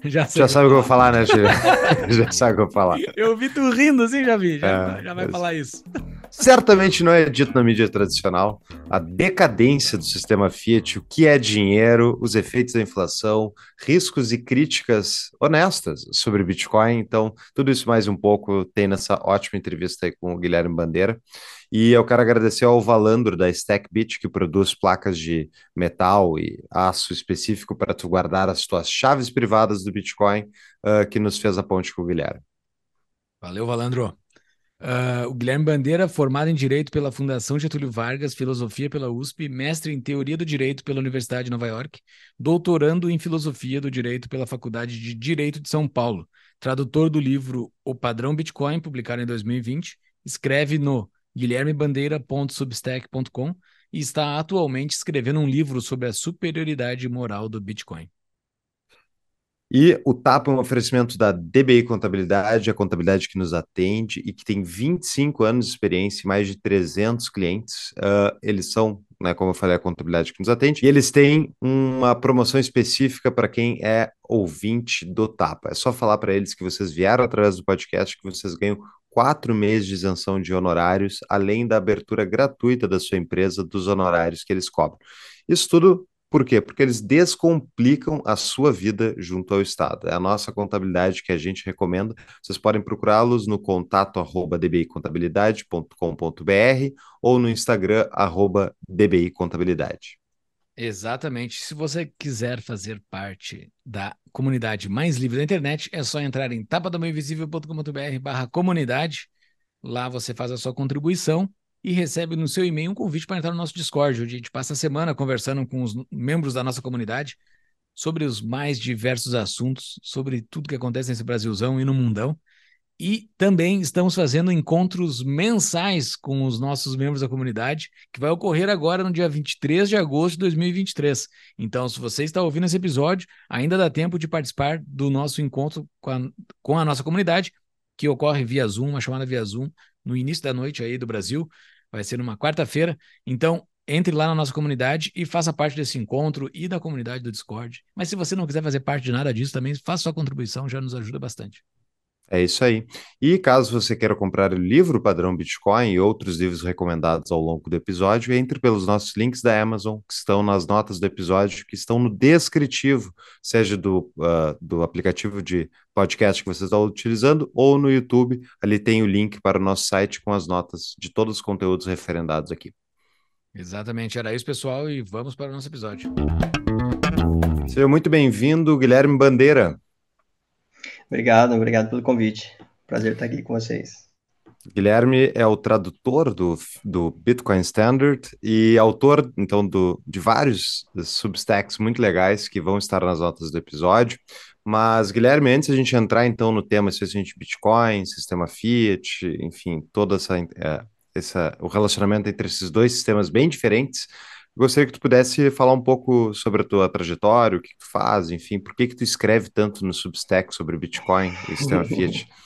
Já, já sabe o que eu vou falar, né, Gil? já sabe o que eu vou falar. Eu vi tu rindo assim, já vi. Já, é, já vai falar isso. Certamente não é dito na mídia tradicional a decadência do sistema Fiat, o que é dinheiro, os efeitos da inflação, riscos e críticas honestas sobre Bitcoin. Então, tudo isso mais um pouco tem nessa ótima entrevista aí com o Guilherme Bandeira. E eu quero agradecer ao Valandro da StackBit, que produz placas de metal e aço específico para tu guardar as tuas chaves privadas do Bitcoin, uh, que nos fez a ponte com o Guilherme. Valeu, Valandro. Uh, o Guilherme Bandeira, formado em Direito pela Fundação Getúlio Vargas, Filosofia pela USP, mestre em Teoria do Direito pela Universidade de Nova York, doutorando em Filosofia do Direito pela Faculdade de Direito de São Paulo, tradutor do livro O Padrão Bitcoin, publicado em 2020, escreve no guilhermebandeira.substack.com e está atualmente escrevendo um livro sobre a superioridade moral do Bitcoin. E o TAP é um oferecimento da DBI Contabilidade, a contabilidade que nos atende e que tem 25 anos de experiência e mais de 300 clientes. Uh, eles são, né, como eu falei, a contabilidade que nos atende. E eles têm uma promoção específica para quem é ouvinte do TAPA. É só falar para eles que vocês vieram através do podcast que vocês ganham quatro meses de isenção de honorários, além da abertura gratuita da sua empresa dos honorários que eles cobram. Isso tudo por quê? Porque eles descomplicam a sua vida junto ao Estado. É a nossa contabilidade que a gente recomenda. Vocês podem procurá-los no contato arroba dbicontabilidade.com.br ou no Instagram arroba dbicontabilidade. Exatamente. Se você quiser fazer parte da comunidade mais livre da internet, é só entrar em tapadamainvisível.com.br barra comunidade. Lá você faz a sua contribuição e recebe no seu e-mail um convite para entrar no nosso Discord, onde a gente passa a semana conversando com os membros da nossa comunidade sobre os mais diversos assuntos, sobre tudo que acontece nesse Brasilzão e no mundão. E também estamos fazendo encontros mensais com os nossos membros da comunidade, que vai ocorrer agora no dia 23 de agosto de 2023. Então, se você está ouvindo esse episódio, ainda dá tempo de participar do nosso encontro com a, com a nossa comunidade, que ocorre via Zoom, uma chamada via Zoom, no início da noite aí do Brasil. Vai ser numa quarta-feira. Então, entre lá na nossa comunidade e faça parte desse encontro e da comunidade do Discord. Mas se você não quiser fazer parte de nada disso, também faça sua contribuição, já nos ajuda bastante. É isso aí. E caso você queira comprar o livro Padrão Bitcoin e outros livros recomendados ao longo do episódio, entre pelos nossos links da Amazon, que estão nas notas do episódio, que estão no descritivo, seja do, uh, do aplicativo de podcast que você está utilizando ou no YouTube. Ali tem o link para o nosso site com as notas de todos os conteúdos referendados aqui. Exatamente, era isso, pessoal, e vamos para o nosso episódio. Seja muito bem-vindo, Guilherme Bandeira. Obrigado, obrigado pelo convite. Prazer estar aqui com vocês. Guilherme é o tradutor do, do Bitcoin Standard e autor, então, do, de vários substacks muito legais que vão estar nas notas do episódio. Mas, Guilherme, antes a gente entrar, então, no tema especificamente Bitcoin, sistema Fiat, enfim, toda essa, é, essa, o relacionamento entre esses dois sistemas bem diferentes, Gostaria que tu pudesse falar um pouco sobre a tua trajetória, o que tu faz, enfim, por que que tu escreve tanto no Substack sobre Bitcoin e sistema Fiat?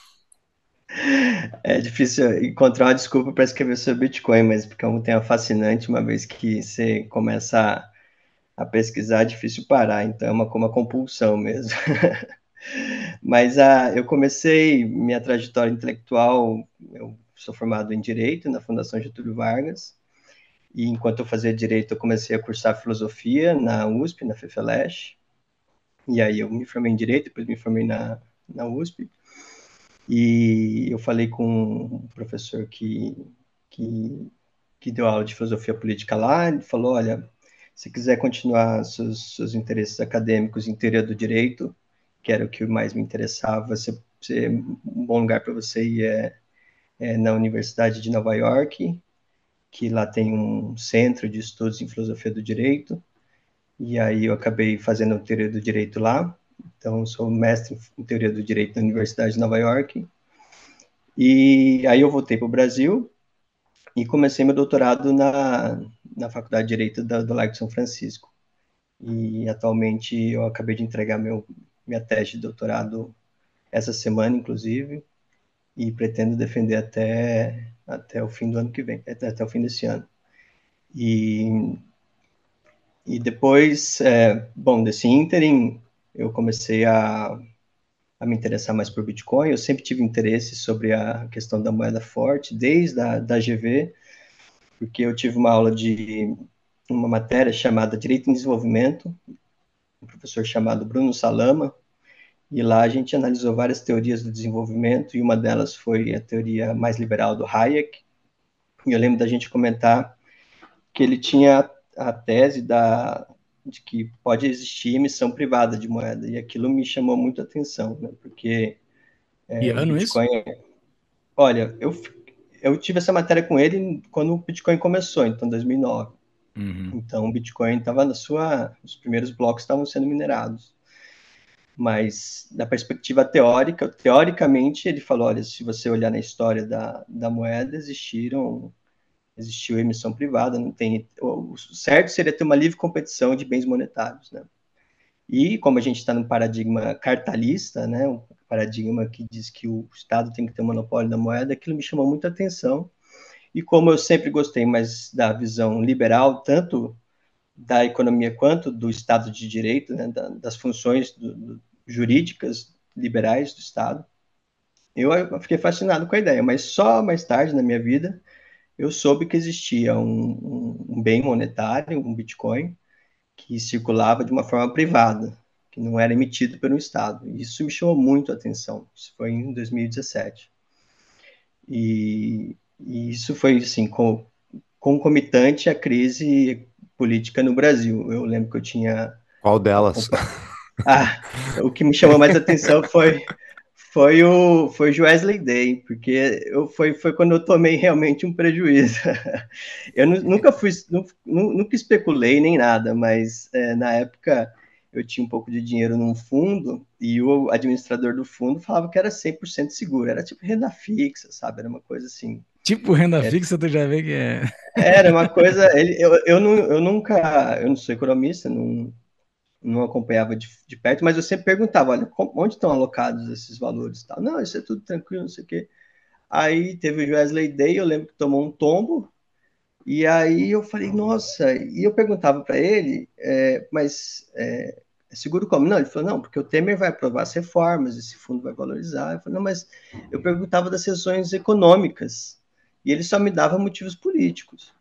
É difícil encontrar uma desculpa para escrever sobre Bitcoin, mas porque é um tema fascinante, uma vez que você começa a, a pesquisar, é difícil parar, então é uma, uma compulsão mesmo. mas a, ah, eu comecei minha trajetória intelectual, eu sou formado em Direito na Fundação Getúlio Vargas, e enquanto eu fazia direito, eu comecei a cursar filosofia na USP, na FEFELESH. E aí eu me formei em direito, depois me formei na, na USP. E eu falei com um professor que, que, que deu aula de filosofia política lá, ele falou, olha, se quiser continuar seus, seus interesses acadêmicos em teoria do direito, que era o que mais me interessava, se, se um bom lugar para você ir é, é na Universidade de Nova York, que lá tem um centro de estudos em filosofia do direito, e aí eu acabei fazendo teoria do direito lá, então sou mestre em teoria do direito na Universidade de Nova York, E aí eu voltei para o Brasil e comecei meu doutorado na, na Faculdade de Direito da, do Largo de São Francisco. E atualmente eu acabei de entregar meu, minha tese de doutorado essa semana, inclusive, e pretendo defender até, até o fim do ano que vem, até, até o fim desse ano. E, e depois, é, bom, desse ínterim, eu comecei a, a me interessar mais por Bitcoin. Eu sempre tive interesse sobre a questão da moeda forte, desde a da GV, porque eu tive uma aula de uma matéria chamada Direito em Desenvolvimento, um professor chamado Bruno Salama, e lá a gente analisou várias teorias do desenvolvimento, e uma delas foi a teoria mais liberal do Hayek. E eu lembro da gente comentar que ele tinha a tese da, de que pode existir emissão privada de moeda, e aquilo me chamou muito a atenção, né? porque... É, e ano Bitcoin, isso? Olha, eu, eu tive essa matéria com ele quando o Bitcoin começou, então 2009. Uhum. Então o Bitcoin estava na sua... Os primeiros blocos estavam sendo minerados. Mas, da perspectiva teórica, teoricamente, ele falou: olha, se você olhar na história da, da moeda, existiram existiu emissão privada, não tem. O certo seria ter uma livre competição de bens monetários, né? E como a gente está num paradigma cartalista, né, um paradigma que diz que o Estado tem que ter o monopólio da moeda, aquilo me chamou muita atenção. E como eu sempre gostei mais da visão liberal, tanto da economia quanto do Estado de Direito, né, das funções do, do, jurídicas liberais do Estado. Eu, fiquei fascinado com a ideia, mas só mais tarde na minha vida eu soube que existia um, um, bem monetário, um Bitcoin, que circulava de uma forma privada, que não era emitido pelo Estado. Isso me chamou muito a atenção. Isso foi em 2017. E, e isso foi assim com, concomitante à crise política no Brasil. Eu lembro que eu tinha. Qual delas? Ah, o que me chamou mais atenção foi foi o foi o Wesley Day, porque eu, foi, foi quando eu tomei realmente um prejuízo. eu nunca fui, nunca especulei nem nada, mas é, na época eu tinha um pouco de dinheiro num fundo e o administrador do fundo falava que era 100% seguro, era tipo renda fixa, sabe? Era uma coisa assim. Tipo renda é, fixa, tu já vê que é. Era uma coisa. Ele, eu, eu, não, eu nunca. Eu não sou economista, não, não acompanhava de, de perto, mas eu sempre perguntava: olha, onde estão alocados esses valores? Tal? Não, isso é tudo tranquilo, não sei o quê. Aí teve o Wesley Day, eu lembro que tomou um tombo, e aí eu falei, nossa, e eu perguntava para ele, é, mas é, é, seguro como? Não, ele falou, não, porque o Temer vai aprovar as reformas, esse fundo vai valorizar. Eu falei, não, mas eu perguntava das sessões econômicas e ele só me dava motivos políticos.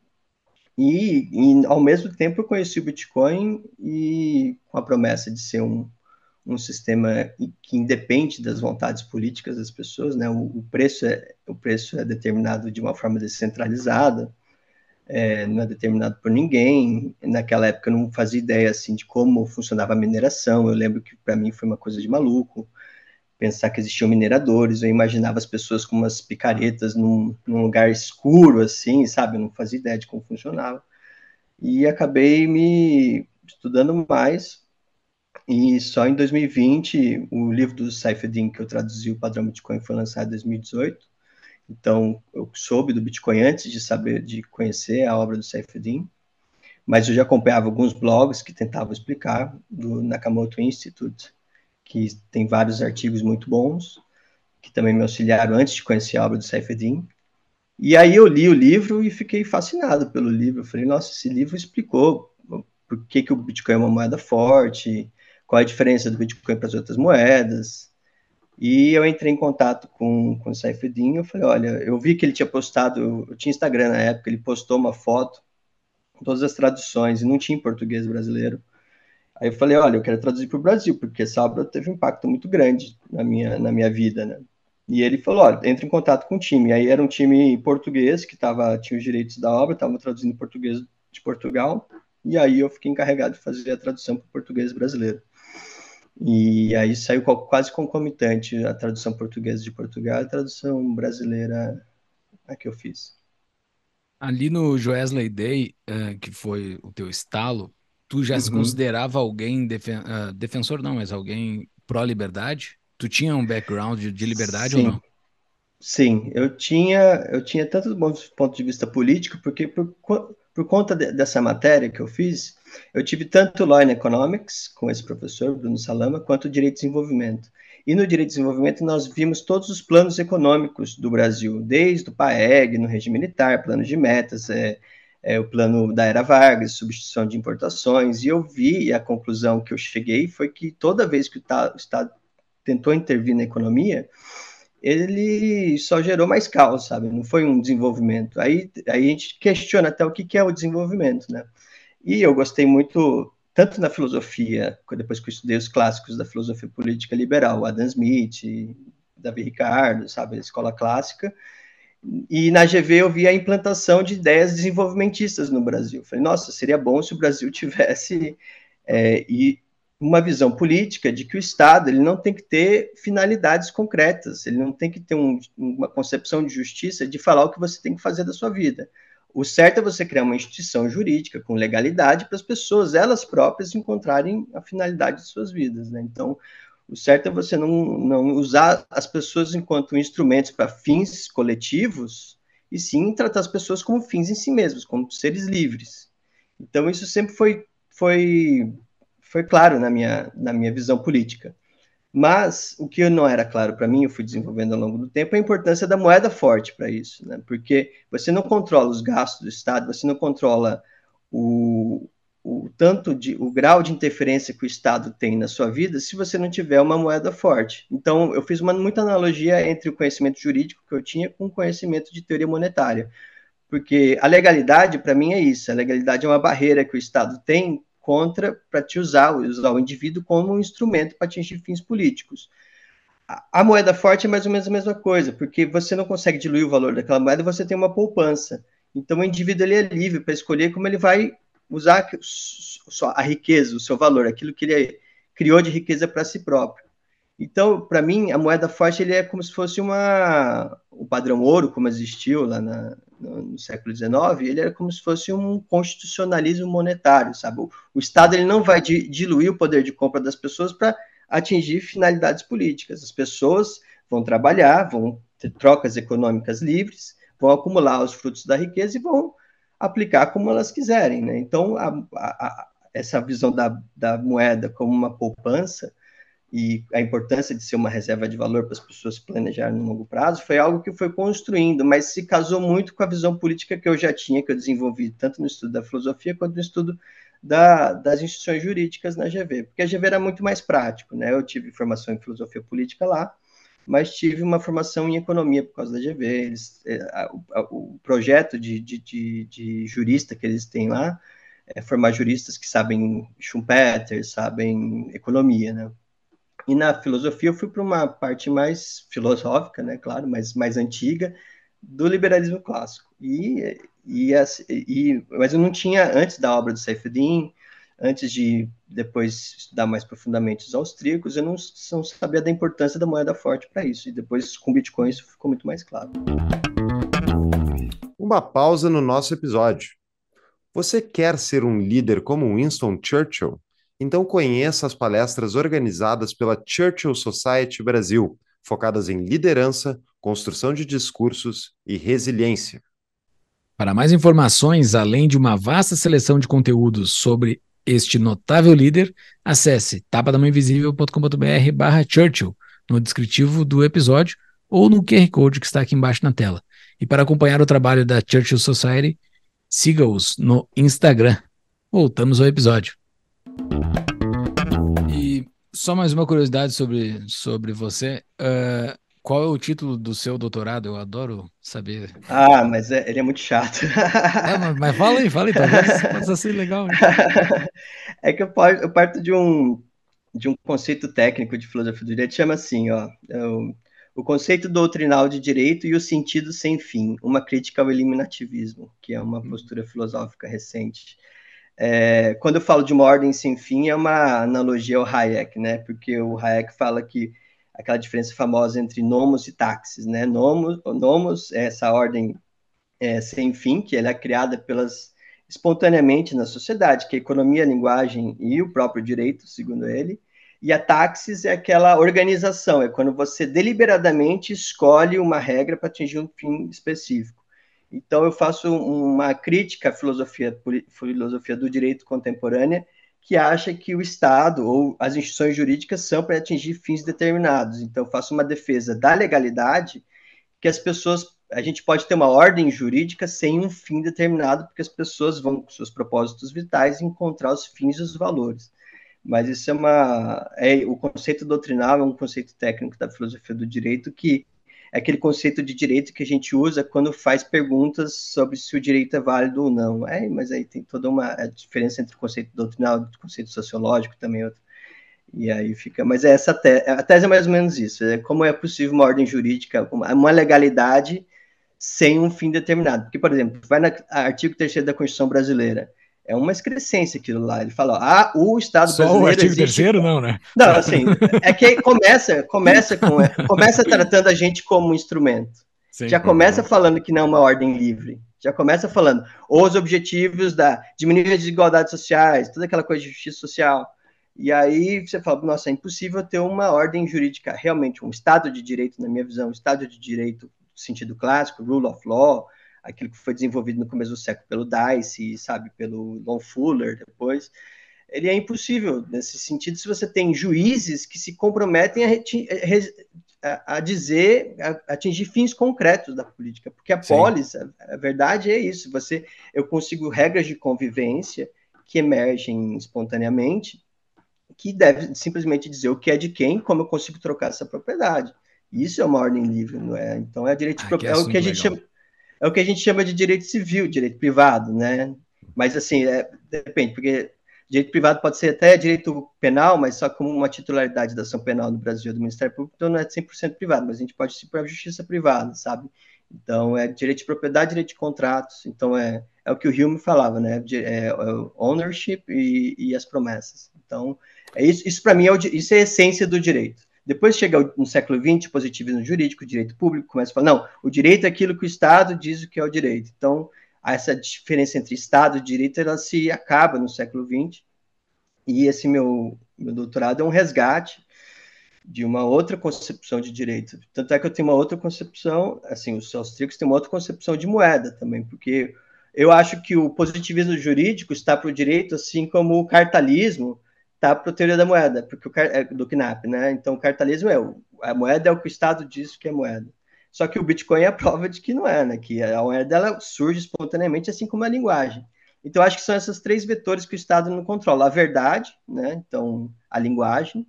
E, e, ao mesmo tempo eu conheci o Bitcoin e com a promessa de ser um, um sistema que independe das vontades políticas das pessoas, né? O, o, preço é o preço é determinado de uma forma descentralizada, é, não é determinado por ninguém. Naquela época eu não fazia ideia assim de como funcionava a mineração. Eu lembro que para mim foi uma coisa de maluco pensar que existiam mineradores, eu imaginava as pessoas com umas picaretas num, num lugar escuro, assim, sabe? Eu não fazia ideia de como funcionava. E acabei me estudando mais, e só em 2020, o livro do Saifeddin, que eu traduzi, o Padrão Bitcoin, foi lançado em 2018. Então, eu soube do Bitcoin antes de saber, de conhecer a obra do Saifeddin, mas eu já acompanhava alguns blogs que tentavam explicar, do Nakamoto Institute, que tem vários artigos muito bons, que também me auxiliaram antes de conhecer a obra do Saifeddin. E aí eu li o livro e fiquei fascinado pelo livro. Eu falei, nossa, esse livro explicou por que, que o Bitcoin é uma moeda forte, qual a diferença do Bitcoin para as outras moedas. E eu entrei em contato com, com o Saifeddin, eu falei, olha, eu vi que ele tinha postado, eu tinha Instagram na época, ele postou uma foto com todas as traduções, e não tinha em português brasileiro. Aí eu falei, olha, eu quero traduzir para o Brasil, porque essa obra teve um impacto muito grande na minha, na minha vida, né? E ele falou, olha, entre em contato com o time. Aí era um time português que tava, tinha os direitos da obra, estava traduzindo português de Portugal, e aí eu fiquei encarregado de fazer a tradução para o português brasileiro. E aí saiu quase concomitante a tradução portuguesa de Portugal e a tradução brasileira a que eu fiz. Ali no Joesley Day, uh, que foi o teu estalo, Tu já uhum. se considerava alguém defen uh, defensor, não, mas alguém pró-liberdade? Tu tinha um background de liberdade Sim. ou não? Sim, eu tinha, eu tinha tanto do ponto de vista político, porque por, por conta de, dessa matéria que eu fiz, eu tive tanto Law and Economics com esse professor, Bruno Salama, quanto Direito de Desenvolvimento. E no Direito de Desenvolvimento nós vimos todos os planos econômicos do Brasil, desde o PAEG, no regime militar, plano de metas, é, é, o plano da Era Vargas, substituição de importações, e eu vi, e a conclusão que eu cheguei foi que toda vez que o Estado tentou intervir na economia, ele só gerou mais caos, sabe? Não foi um desenvolvimento. Aí, aí a gente questiona até o que, que é o desenvolvimento, né? E eu gostei muito, tanto na filosofia, depois que eu estudei os clássicos da filosofia política liberal, Adam Smith, Davi Ricardo, sabe, a escola clássica, e na GV eu vi a implantação de ideias desenvolvimentistas no Brasil. Falei, nossa, seria bom se o Brasil tivesse é, e uma visão política de que o Estado ele não tem que ter finalidades concretas, ele não tem que ter um, uma concepção de justiça de falar o que você tem que fazer da sua vida. O certo é você criar uma instituição jurídica com legalidade para as pessoas, elas próprias, encontrarem a finalidade de suas vidas. Né? Então, o certo é você não, não usar as pessoas enquanto instrumentos para fins coletivos, e sim tratar as pessoas como fins em si mesmos, como seres livres. Então, isso sempre foi, foi foi claro na minha, na minha visão política. Mas o que não era claro para mim, eu fui desenvolvendo ao longo do tempo, é a importância da moeda forte para isso, né? Porque você não controla os gastos do Estado, você não controla o, o tanto de o grau de interferência que o Estado tem na sua vida se você não tiver uma moeda forte. Então, eu fiz uma muita analogia entre o conhecimento jurídico que eu tinha com o conhecimento de teoria monetária. Porque a legalidade, para mim, é isso. A legalidade é uma barreira que o Estado tem contra para te usar, usar o indivíduo como um instrumento para atingir fins políticos. A, a, moeda forte é mais ou menos a mesma coisa, porque você não consegue diluir o valor daquela moeda, você tem uma poupança. Então o indivíduo ele é livre para escolher como ele vai usar a riqueza, o seu valor, aquilo que ele criou de riqueza para si próprio. Então, para mim, a moeda forte ele é como se fosse uma o padrão ouro, como existiu lá na, no, no, século XIX, ele era como se fosse um constitucionalismo monetário, sabe? O, o Estado ele não vai di, diluir o poder de compra das pessoas para atingir finalidades políticas. As pessoas vão trabalhar, vão ter trocas econômicas livres, vão acumular os frutos da riqueza e vão aplicar como elas quiserem, né? Então, a, a, essa visão da, da moeda como uma poupança e a importância de ser uma reserva de valor para as pessoas planejarem no longo prazo foi algo que foi construindo, mas se casou muito com a visão política que eu já tinha, que eu desenvolvi tanto no estudo da filosofia quanto no estudo da, das instituições jurídicas na GV, porque a GV era muito mais prático, né? Eu tive formação em filosofia política lá, mas tive uma formação em economia por causa da GV. Eles, é, a, a, o projeto de, de, de, de, jurista que eles têm lá é formar juristas que sabem Schumpeter, sabem economia, né? E na filosofia eu fui para uma parte mais filosófica, né, claro, mas mais antiga, do liberalismo clássico. E, e, e, mas eu não tinha, antes da obra do Seyfedin, antes de depois estudar mais profundamente os austríacos, eu não, não sabia da importância da moeda forte para isso. E depois, com Bitcoin, isso ficou muito mais claro. Uma pausa no nosso episódio. Você quer ser um líder como Winston Churchill? Então conheça as palestras organizadas pela Churchill Society Brasil, focadas em liderança, construção de discursos e resiliência. Para mais informações, além de uma vasta seleção de conteúdos sobre este notável líder, acesse tapadamainvisível.com.br barra Churchill no descritivo do episódio ou no QR Code que está aqui embaixo na tela. E para acompanhar o trabalho da Churchill Society, siga-os no Instagram. Voltamos ao episódio. E só mais uma curiosidade sobre, sobre você. Uh, qual é o título do seu doutorado? Eu adoro saber. Ah, mas é, ele é muito chato. É, mas, mas, fala aí, fala aí, talvez possa ser legal. É que eu parto, eu parto, de, um, de um conceito técnico de filosofia do direito, chama assim, ó, é o, o conceito doutrinal de direito e o sentido sem fim, uma crítica ao eliminativismo, que é uma hum. postura filosófica recente. É, quando eu falo de uma ordem sem fim, é uma analogia ao Hayek, né? Porque o Hayek fala que aquela diferença famosa entre nomos e táxis, né? Nomos, nomos é essa ordem é, sem fim, que ela é criada pelas espontaneamente na sociedade, que é a economia, a linguagem e o próprio direito, segundo ele. E a taxis é aquela organização, é quando você deliberadamente escolhe uma regra para atingir um fim específico. Então, eu faço uma crítica à filosofia, filosofia do direito contemporânea, que acha que o Estado ou as instituições jurídicas são para atingir fins determinados. Então, faço uma defesa da legalidade, que as pessoas. A gente pode ter uma ordem jurídica sem um fim determinado, porque as pessoas vão, com seus propósitos vitais, encontrar os fins e os valores. Mas isso é uma. É, o conceito doutrinal é um conceito técnico da filosofia do direito que é aquele conceito de direito que a gente usa quando faz perguntas sobre se o direito é válido ou não. É, mas aí tem toda uma diferença entre o conceito doutrinal e o conceito sociológico também. Outro. E aí fica. Mas é essa a tese é mais ou menos isso: é como é possível uma ordem jurídica, uma legalidade sem um fim determinado. Porque, por exemplo, vai no artigo 3 da Constituição Brasileira é uma excrescência aquilo lá. Ele fala, ah, o Estado Só brasileiro. O artigo existe... terceiro, não, né? Não, assim, é que começa, começa com, começa tratando a gente como um instrumento. Sim, já começa falando que não é uma ordem livre. Já começa falando os objetivos da diminuir as desigualdades sociais, toda aquela coisa de justiça social. E aí você fala, nossa, é impossível ter uma ordem jurídica, realmente um Estado de direito, na minha visão, um Estado de direito no sentido clássico, rule of law, aquilo que foi desenvolvido no começo do século pelo Dice, sabe, pelo Lon Fuller depois, ele é impossível nesse sentido se você tem juízes que se comprometem a, a, a dizer, a, atingir fins concretos da política, porque a polis, a, a, verdade é isso, você, eu consigo regras de convivência que emergem espontaneamente, que deve simplesmente dizer o que é de quem, como eu consigo trocar essa propriedade. Isso é uma ordem livre, não é? Então é direito de ah, propriedade, é o que a gente legal. chama é o que a gente chama de direito civil, direito privado, né? Mas assim, é, depende, porque direito privado pode ser até direito penal, mas só como uma titularidade da ação penal no Brasil do Ministério Público, então não é 100% privado, mas a gente pode ir para a justiça privada, sabe? Então, é direito de propriedade, direito de contratos. Então, é, é o que o Hume falava, né? É, é ownership e, e, as promessas. Então, é isso, isso para mim, é o, isso é a essência do direito. Depois chega no século XX, positivismo jurídico, direito público, começa a falar, não, o direito é aquilo que o Estado diz o que é o direito. Então, essa diferença entre Estado e direito, ela se acaba no século XX, e esse meu, meu doutorado é um resgate de uma outra concepção de direito. Tanto é que eu tenho uma outra concepção, assim, os austríacos têm uma outra concepção de moeda também, porque eu acho que o positivismo jurídico está para o direito, assim como o cartalismo tá para teoria da moeda, porque o é, do KNAP, né? Então o cartalismo é a moeda é o que o Estado diz que é moeda. Só que o Bitcoin é a prova de que não é, né? Que a moeda surge espontaneamente, assim como a linguagem. Então acho que são esses três vetores que o Estado não controla: a verdade, né? Então a linguagem,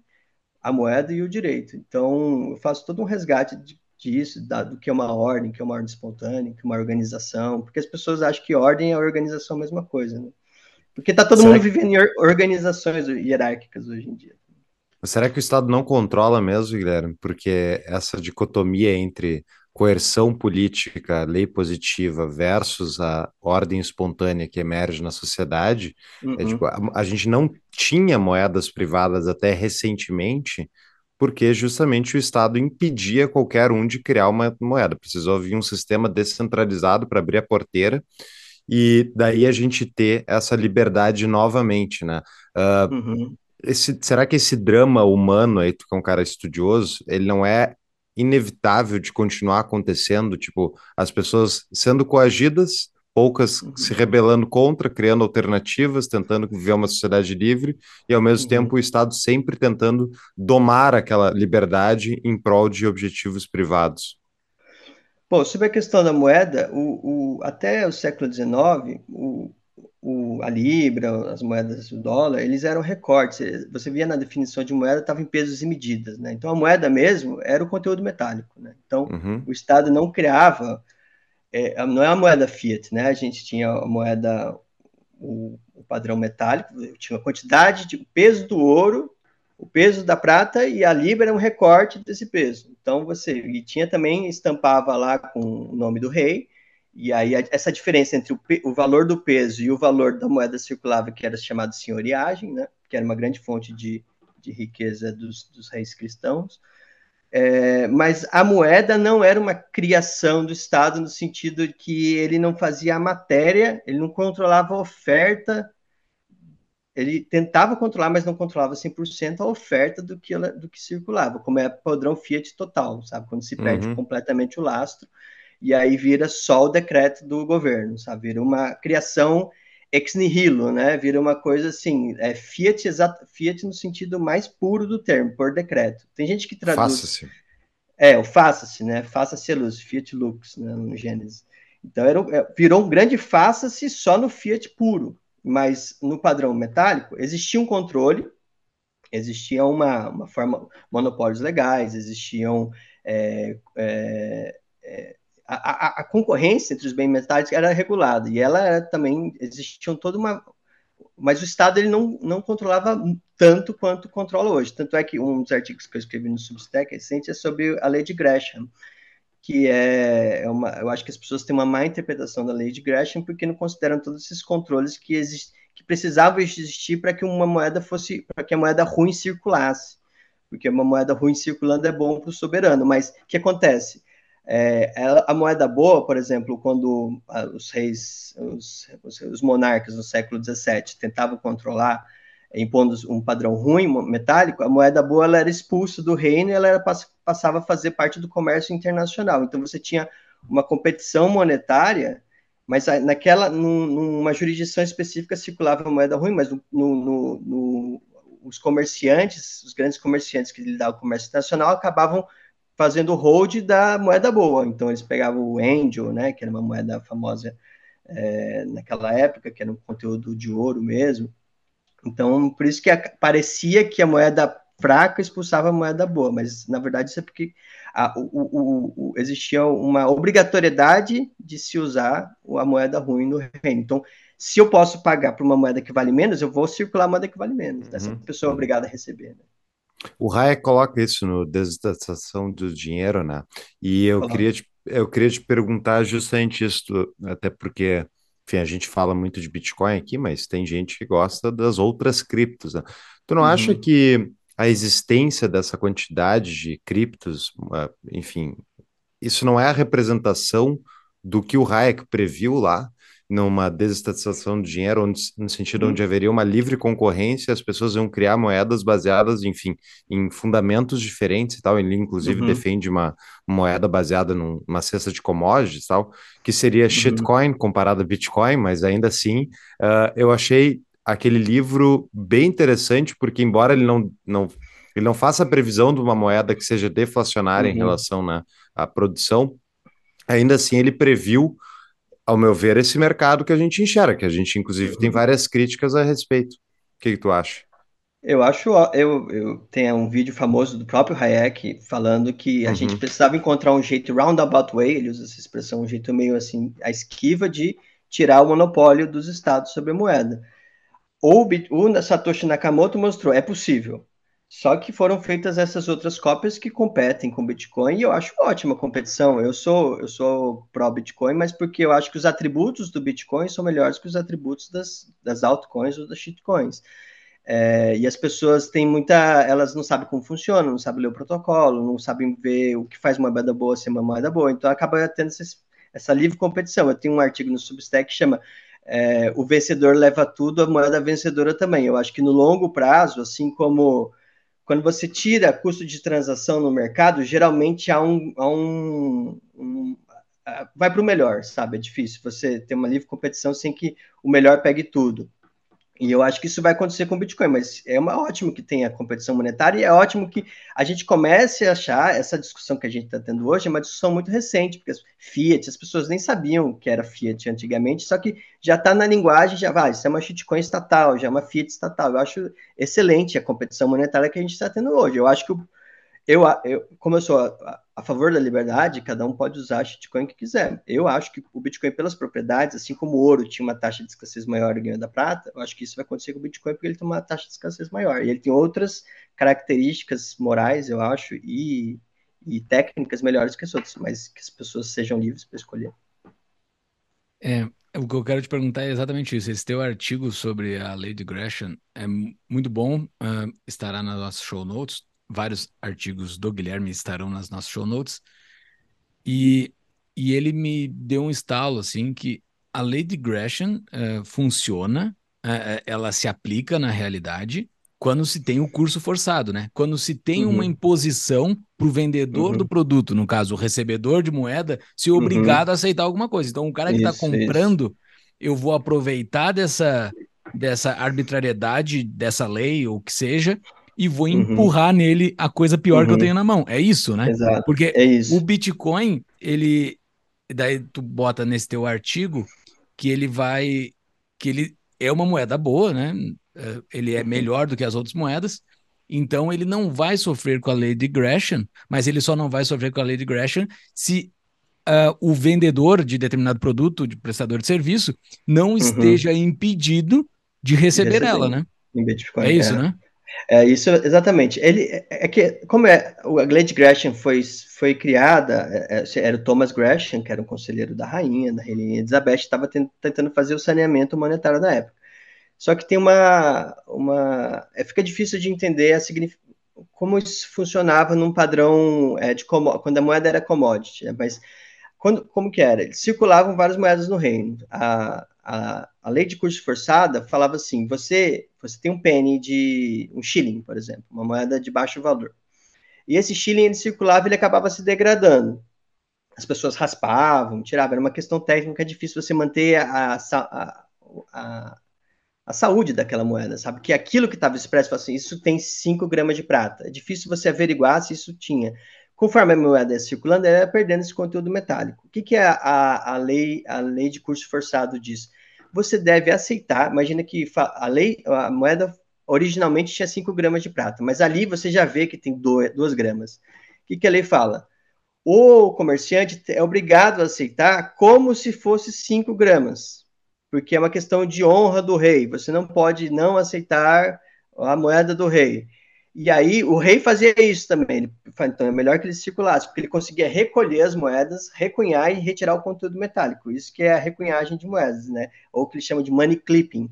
a moeda e o direito. Então eu faço todo um resgate de, disso, da, do que é uma ordem, que é uma ordem espontânea, que é uma organização, porque as pessoas acham que ordem e organização é a mesma coisa, né? Porque está todo Será mundo que... vivendo em organizações hierárquicas hoje em dia. Será que o Estado não controla mesmo, Guilherme? Porque essa dicotomia entre coerção política, lei positiva versus a ordem espontânea que emerge na sociedade, é uhum. é, tipo, a, a, gente não tinha moedas privadas até recentemente, porque justamente o Estado impedia qualquer um de criar uma moeda. Precisou vir um sistema descentralizado para abrir a porteira e daí a gente ter essa liberdade novamente, né? Uh, uhum. esse, será que esse drama humano aí, tu que é um cara estudioso, ele não é inevitável de continuar acontecendo? Tipo, as pessoas sendo coagidas, poucas uhum. se rebelando contra, criando alternativas, tentando viver uma sociedade livre, e ao mesmo uhum. tempo o Estado sempre tentando domar aquela liberdade em prol de objetivos privados. Bom, sobre a questão da moeda, o, o, até o século XIX, o, o, a libra, as moedas do dólar, eles eram recortes. Você via na definição de moeda, estava em pesos e medidas, né? Então a moeda mesmo era o conteúdo metálico, né? Então uhum. o Estado não criava, é, não é a moeda fiat, né? A gente tinha a moeda, o, o padrão metálico, tinha a quantidade de peso do ouro o peso da prata e a libra é um recorte desse peso. Então você e tinha também estampava lá com o nome do rei e aí essa diferença entre o, o valor do peso e o valor da moeda circulável que era chamado senhoriagem, né? Que era uma grande fonte de, de riqueza dos, dos reis cristãos. É, mas a moeda não era uma criação do Estado no sentido de que ele não fazia a matéria, ele não controlava a oferta ele tentava controlar, mas não controlava 100% a oferta do que, ela, do que circulava, como é padrão Fiat total, sabe? Quando se perde uhum. completamente o lastro, e aí vira só o decreto do governo, sabe? Vira uma criação ex nihilo, né? Vira uma coisa assim, é Fiat, exato, Fiat no sentido mais puro do termo, por decreto. Tem gente que traduz... Faça-se. É, o faça-se, né? Faça-se a luz, Fiat Lux, né? no Gênesis. Então, era, é, virou um grande faça-se só no Fiat puro, mas no padrão metálico existia um controle, existia uma, uma forma, monopólios legais, existiam é, é, é, a, a, a, concorrência entre os bens metálicos era regulada e ela era, também existiam toda uma mas o Estado ele não, não controlava tanto quanto controla hoje. Tanto é que um dos artigos que eu escrevi no Substack recente é sobre a lei de Gresham, que é, é uma, eu acho que as pessoas têm uma má interpretação da lei de Gresham porque não consideram todos esses controles que, exist, que precisavam existir para que uma moeda fosse, para que a moeda ruim circulasse, porque uma moeda ruim circulando é bom para o soberano, mas o que acontece? É, a moeda boa, por exemplo, quando os reis, os, os monarcas no século XVII tentavam controlar impondo um padrão ruim, metálico, a moeda boa ela era expulsa do reino e ela passava a fazer parte do comércio internacional. Então você tinha uma competição monetária, mas naquela, numa jurisdição específica circulava a moeda ruim, mas no, no, no, os comerciantes, os grandes comerciantes que lidavam com o comércio internacional, acabavam fazendo hold da moeda boa. Então eles pegavam o Angel, né, que era uma moeda famosa é, naquela época, que era um conteúdo de ouro mesmo, então, por isso que parecia que a moeda fraca expulsava a moeda boa, mas na verdade isso é porque a, o, o, o, existia uma obrigatoriedade de se usar a moeda ruim no reino. Então, se eu posso pagar por uma moeda que vale menos, eu vou circular a moeda que vale menos. Uhum. Essa pessoa é obrigada a receber. Né? O Hayek coloca isso no Desestatização do Dinheiro, né? E eu queria, te, eu queria te perguntar justamente isso, até porque enfim, a gente fala muito de Bitcoin aqui, mas tem gente que gosta das outras criptos. Né? Tu não uhum. acha que a existência dessa quantidade de criptos, ah, enfim, isso não é a representação do que o Hayek previu lá numa desestatização do dinheiro, onde, no sentido uhum. onde haveria uma livre concorrência, as pessoas iam criar moedas baseadas, enfim, em fundamentos diferentes e tal. Ele, inclusive, uhum. defende uma moeda baseada numa cesta de commodities e tal, que seria uhum. shitcoin comparado a Bitcoin, mas ainda assim, uh, eu achei aquele livro bem interessante, porque embora ele não, não, ele não faça a previsão de uma moeda que seja deflacionária em uhum. relação né, à produção, ainda assim ele previu ao meu ver, esse mercado que a gente enxerga, que a gente, inclusive, tem várias críticas a respeito. O que, que tu acha? Eu acho, eu, eu tenho um vídeo famoso do próprio Hayek falando que a uhum. gente precisava encontrar um jeito roundabout way, ele usa essa expressão, um jeito meio assim, a esquiva de tirar o monopólio dos estados sobre a moeda. O, o Satoshi Nakamoto mostrou, é possível. Só que foram feitas essas outras cópias que competem com Bitcoin e eu acho ótima competição. Eu sou eu sou pró Bitcoin, mas porque eu acho que os atributos do Bitcoin são melhores que os atributos das, das altcoins ou das shitcoins. É, e as pessoas têm muita, elas não sabem como funciona, não sabem ler o protocolo, não sabem ver o que faz uma moeda boa ser uma moeda boa. Então acaba tendo essa, essa livre competição. Eu tenho um artigo no Substack que chama é, o vencedor leva tudo, a moeda vencedora também. Eu acho que no longo prazo, assim como quando você tira custo de transação no mercado, geralmente há um, há um, um vai para o melhor, sabe? É difícil você ter uma livre competição sem que o melhor pegue tudo. E eu acho que isso vai acontecer com o Bitcoin, mas é uma, ótimo que tenha competição monetária e é ótimo que a gente comece a achar essa discussão que a gente está tendo hoje é uma discussão muito recente, porque as Fiat, as pessoas nem sabiam que era Fiat antigamente, só que já está na linguagem, já vai, isso é uma shitcoin estatal, já é uma Fiat estatal. Eu acho excelente a competição monetária que a gente está tendo hoje. Eu acho que o eu, eu, como eu sou a, a, favor da liberdade, cada um pode usar shitcoin que quiser. Eu acho que o Bitcoin, pelas propriedades, assim como o ouro tinha uma taxa de escassez maior ganho da prata, eu acho que isso vai acontecer com o Bitcoin porque ele tem uma taxa de escassez maior. E ele tem outras características morais, eu acho, e, e técnicas melhores que as outras, mas que as pessoas sejam livres para escolher. É, o que eu quero te perguntar é exatamente isso. Esse teu artigo sobre a lei de Gresham é muito bom, uh, estará nas nossas show notes vários artigos do Guilherme estarão nas nossas show notes. E, e ele me deu um estalo, assim, que a lei de Gresham uh, funciona é, ela se aplica na realidade quando se tem o curso forçado, né? Quando se tem uhum. uma imposição para o vendedor uhum. do produto, no caso, o recebedor de moeda, ser uhum. obrigado uhum. a aceitar alguma coisa. Então, o cara que está comprando, isso. eu vou aproveitar dessa, dessa arbitrariedade, dessa lei, ou o que seja, e vou uhum. empurrar nele a coisa pior que eu uhum. tenho na mão. É isso, né? Exato. Porque é isso. o Bitcoin, ele. Daí tu bota nesse teu artigo que ele vai. que ele é uma moeda boa, né? Eh, ele é melhor do que as outras moedas, então ele não vai sofrer com a lei de Gresham, mas ele só não vai sofrer com a lei de Gresham se uh, o vendedor de determinado produto, de prestador de serviço, não uhum. esteja impedido de receber ela, né? Bitcoin, é isso, é. né? É isso, exatamente. Ele é, é que, como é, a lei de Gresham foi, foi criada, é, é era o Thomas Gresham, que era um conselheiro da rainha, da rainha Elizabeth, estava tentando fazer o saneamento monetário da época. Só que tem uma. uma é, fica difícil de entender a como isso funcionava num padrão de quando a moeda era commodity. Né? Mas quando, como que era? Circulavam várias moedas no reino. A, a, a lei de curso forçada falava assim: você, você tem um penny de um shilling, por exemplo, uma moeda de baixo valor. E esse shilling ele circulava e ele acabava se degradando. As pessoas raspavam, tiravam. Era uma questão técnica, é difícil você manter a, a, a a saúde daquela moeda, sabe? Que aquilo que estava expresso, assim, isso tem 5 gramas de prata. É difícil você averiguar se isso tinha. Conforme a moeda ia circulando, ela ia perdendo esse conteúdo metálico. O que, que a, a, lei, a lei de curso forçado diz? Você deve aceitar, imagina que a lei, a moeda originalmente tinha 5 gramas de prata, mas ali você já vê que tem 2 gramas. O que, que a lei fala? O comerciante é obrigado a aceitar como se fosse 5 gramas porque é uma questão de honra do rei. Você não pode não aceitar a moeda do rei. E aí o rei fazia isso também. Ele, então é melhor que ele circulasse, porque ele conseguia recolher as moedas, recunhar e retirar o conteúdo metálico. Isso que é a recunhagem de moedas, né? Ou que ele chama de money clipping.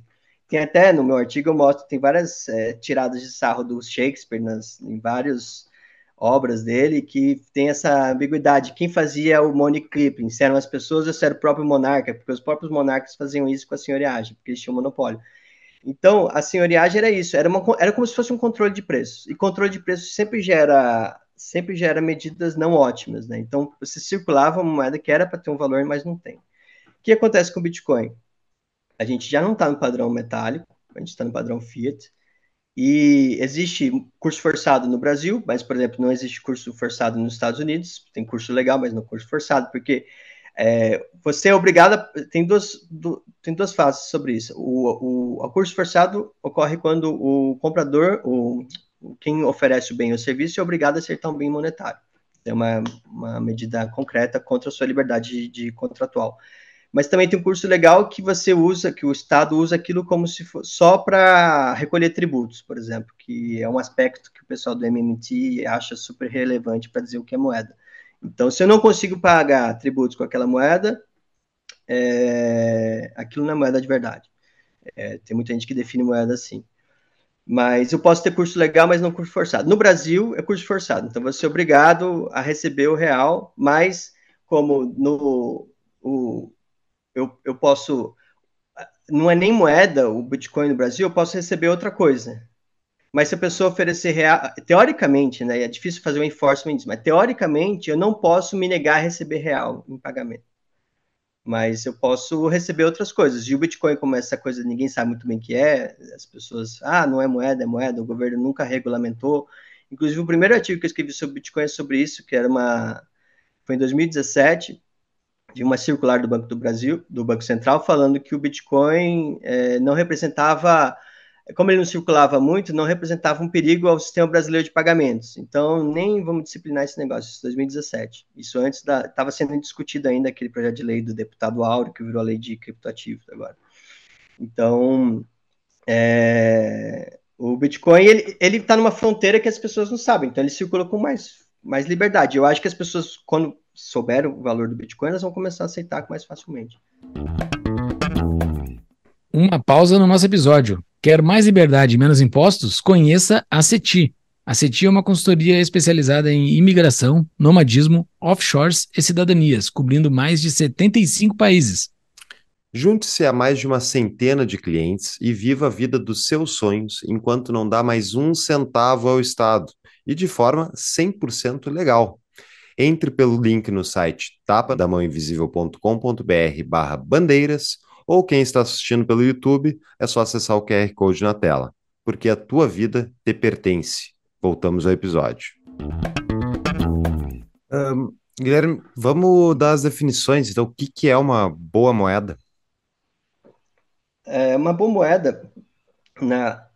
Tem até no meu artigo eu mostro tem várias é, tiradas de sarro do Shakespeare nas, em vários obras dele que tem essa ambiguidade. Quem fazia o money clipping? Se eram as pessoas ou se era o próprio monarca? Porque os próprios monarcas faziam isso com a senhoriagem, porque eles tinham monopólio. Então, a senhoriagem era isso, era, uma, era como se fosse um controle de preços. E controle de preços sempre gera sempre gera medidas não ótimas, né? Então, você circulava uma moeda que era para ter um valor, mas não tem. O que acontece com o Bitcoin? A gente já não está no padrão metálico, a gente está no padrão fiat, e existe curso forçado no Brasil, mas, por exemplo, não existe curso forçado nos Estados Unidos. Tem curso legal, mas não curso forçado, porque é, você é obrigado. Tem, duas, du, tem duas fases sobre isso. O, o, o, curso forçado ocorre quando o comprador, o, quem oferece o bem ou serviço, é obrigado a acertar um bem monetário. É uma, uma medida concreta contra a sua liberdade de, de contratual mas também tem um curso legal que você usa, que o Estado usa aquilo como se fosse só para recolher tributos, por exemplo, que é um aspecto que o pessoal do MMT acha super relevante para dizer o que é moeda. Então, se eu não consigo pagar tributos com aquela moeda, é, aquilo não é moeda de verdade. É, tem muita gente que define moeda assim. Mas eu posso ter curso legal, mas não curso forçado. No Brasil, é curso forçado. Então, você é obrigado a receber o real, mas como no o, eu, eu posso. Não é nem moeda o Bitcoin no Brasil, eu posso receber outra coisa. Mas se a pessoa oferecer real, teoricamente, né, é difícil fazer um enforcement disso, mas teoricamente eu não posso me negar a receber real em pagamento. Mas eu posso receber outras coisas. E o Bitcoin, como essa coisa ninguém sabe muito bem que é, as pessoas, ah, não é moeda, é moeda, o governo nunca regulamentou. Inclusive, o primeiro artigo que eu escrevi sobre Bitcoin é sobre isso, que era uma. Foi em 2017, de uma circular do Banco do Brasil, do Banco Central, falando que o Bitcoin é, não representava, como ele não circulava muito, não representava um perigo ao sistema brasileiro de pagamentos. Então, nem vamos disciplinar esse negócio, isso 2017. Isso antes estava sendo discutido ainda aquele projeto de lei do deputado Áureo, que virou a lei de criptoativos agora. Então, é, o Bitcoin, ele está numa fronteira que as pessoas não sabem, então ele circula com mais, mais liberdade. Eu acho que as pessoas, quando souberam o valor do Bitcoin, elas vão começar a aceitar mais facilmente. Uma pausa no nosso episódio. Quer mais liberdade e menos impostos? Conheça a CETI. A CETI é uma consultoria especializada em imigração, nomadismo, offshores e cidadanias, cobrindo mais de 75 países. Junte-se a mais de uma centena de clientes e viva a vida dos seus sonhos enquanto não dá mais um centavo ao Estado e de forma 100% legal. Entre pelo link no site tapadamãoinvisível.com.br barra bandeiras ou quem está assistindo pelo YouTube é só acessar o QR Code na tela, porque a tua vida te pertence. Voltamos ao episódio. Um, Guilherme, vamos dar as definições. Então, o que, que é uma boa moeda? É uma boa moeda na,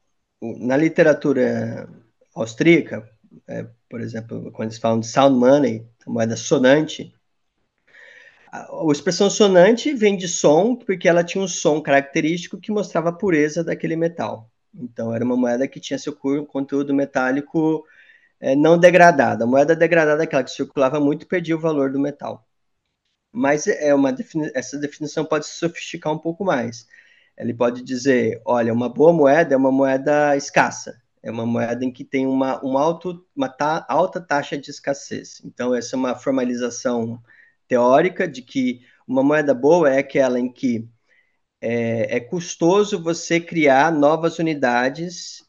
na literatura austríaca, é, por exemplo, quando eles falam de sound money, moeda sonante, a, expressão sonante vem de som, porque ela tinha um som característico que mostrava a pureza daquele metal. Então, era uma moeda que tinha seu conteúdo metálico é, não degradado. A moeda degradada é aquela que circulava muito e perdia o valor do metal. Mas é uma defini essa definição pode se sofisticar um pouco mais. Ele pode dizer, olha, uma boa moeda é uma moeda escassa, é uma moeda em que tem uma, um alto, uma ta, alta taxa de escassez. Então, essa é uma formalização teórica de que uma moeda boa é aquela em que é, é custoso você criar novas unidades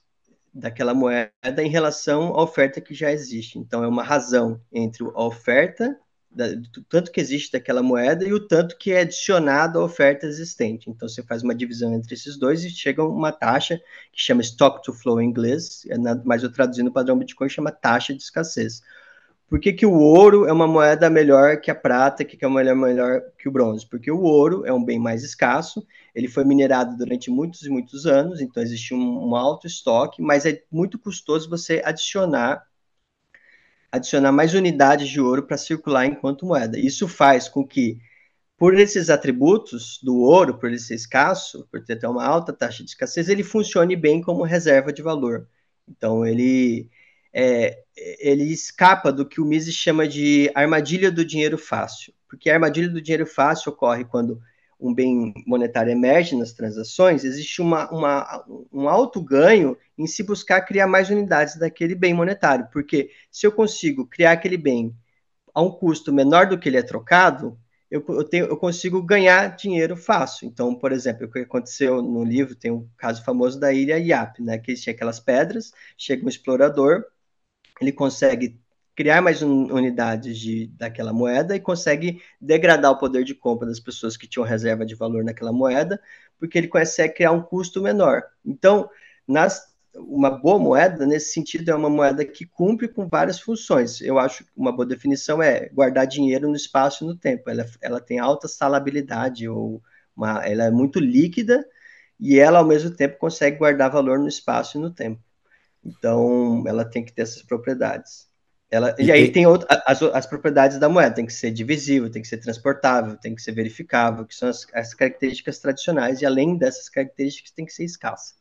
daquela moeda em relação à oferta que já existe. Então, é uma razão entre a oferta da, do tanto que existe daquela moeda e o tanto que é adicionado à oferta existente. Então, você faz uma divisão entre esses dois e chega uma taxa que chama stock to flow em inglês, é mas eu traduzindo o padrão Bitcoin chama taxa de escassez. Por que, que o ouro é uma moeda melhor que a prata, que, que é uma melhor, melhor que o bronze? Porque o ouro é um bem mais escasso, ele foi minerado durante muitos e muitos anos, então existe um, um alto estoque, mas é muito custoso você adicionar adicionar mais unidades de ouro para circular enquanto moeda. Isso faz com que, por esses atributos do ouro, por ele ser escasso, por ter uma alta taxa de escassez, ele funcione bem como reserva de valor. Então, ele, é, ele escapa do que o Mises chama de armadilha do dinheiro fácil. Porque a armadilha do dinheiro fácil ocorre quando um bem monetário emerge nas transações, existe uma, uma, um alto ganho em se buscar criar mais unidades daquele bem monetário, porque se eu consigo criar aquele bem a um custo menor do que ele é trocado, eu, eu, tenho, eu consigo ganhar dinheiro fácil. Então, por exemplo, o que aconteceu no livro, tem um caso famoso da ilha Iap, né, que tinha aquelas pedras, chega um explorador, ele consegue criar mais un, unidades de, daquela moeda e consegue degradar o poder de compra das pessoas que tinham reserva de valor naquela moeda, porque ele consegue criar um custo menor. Então, nas, uma boa moeda, nesse sentido, é uma moeda que cumpre com várias funções. Eu acho que uma boa definição é guardar dinheiro no espaço e no tempo. Ela, ela tem alta salabilidade, ou uma, ela é muito líquida e ela, ao mesmo tempo, consegue guardar valor no espaço e no tempo. Então, ela tem que ter essas propriedades. Ela, e, e aí tem, outro, as, as propriedades da moeda, tem que ser divisível, tem que ser transportável, tem que ser verificável, que são as, as características tradicionais, e além dessas características, tem que ser escassa.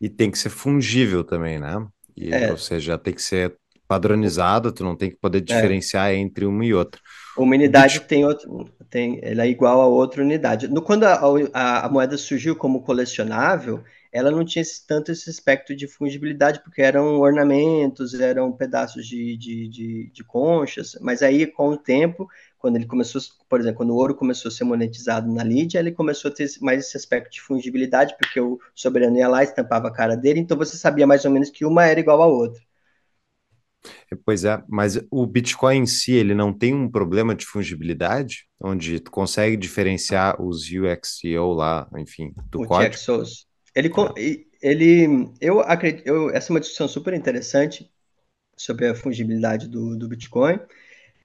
E tem que ser fungível também, né? E, é. Ou seja, tem que ser padronizado, tu não tem que poder é. diferenciar é. entre uma e outra. Uma unidade Bit... tem outro, tem, ela é igual a outra unidade. No, quando a, a, a moeda surgiu como colecionável, ela não tinha esse, tanto esse aspecto de fungibilidade, porque eram ornamentos, eram pedaços de, de, de, de, conchas, mas aí, com o tempo, quando ele começou, por exemplo, quando o ouro começou a ser monetizado na Lídia, ele começou a ter mais esse aspecto de fungibilidade, porque o soberano ia lá, estampava a cara dele, então você sabia mais ou menos que uma era igual à outra. Pois é, mas o Bitcoin em si, ele não tem um problema de fungibilidade, onde tu consegue diferenciar os UXCO lá, enfim, do o código? Ele, ele eu acredito, eu, essa é uma discussão super interessante sobre a fungibilidade do, do Bitcoin.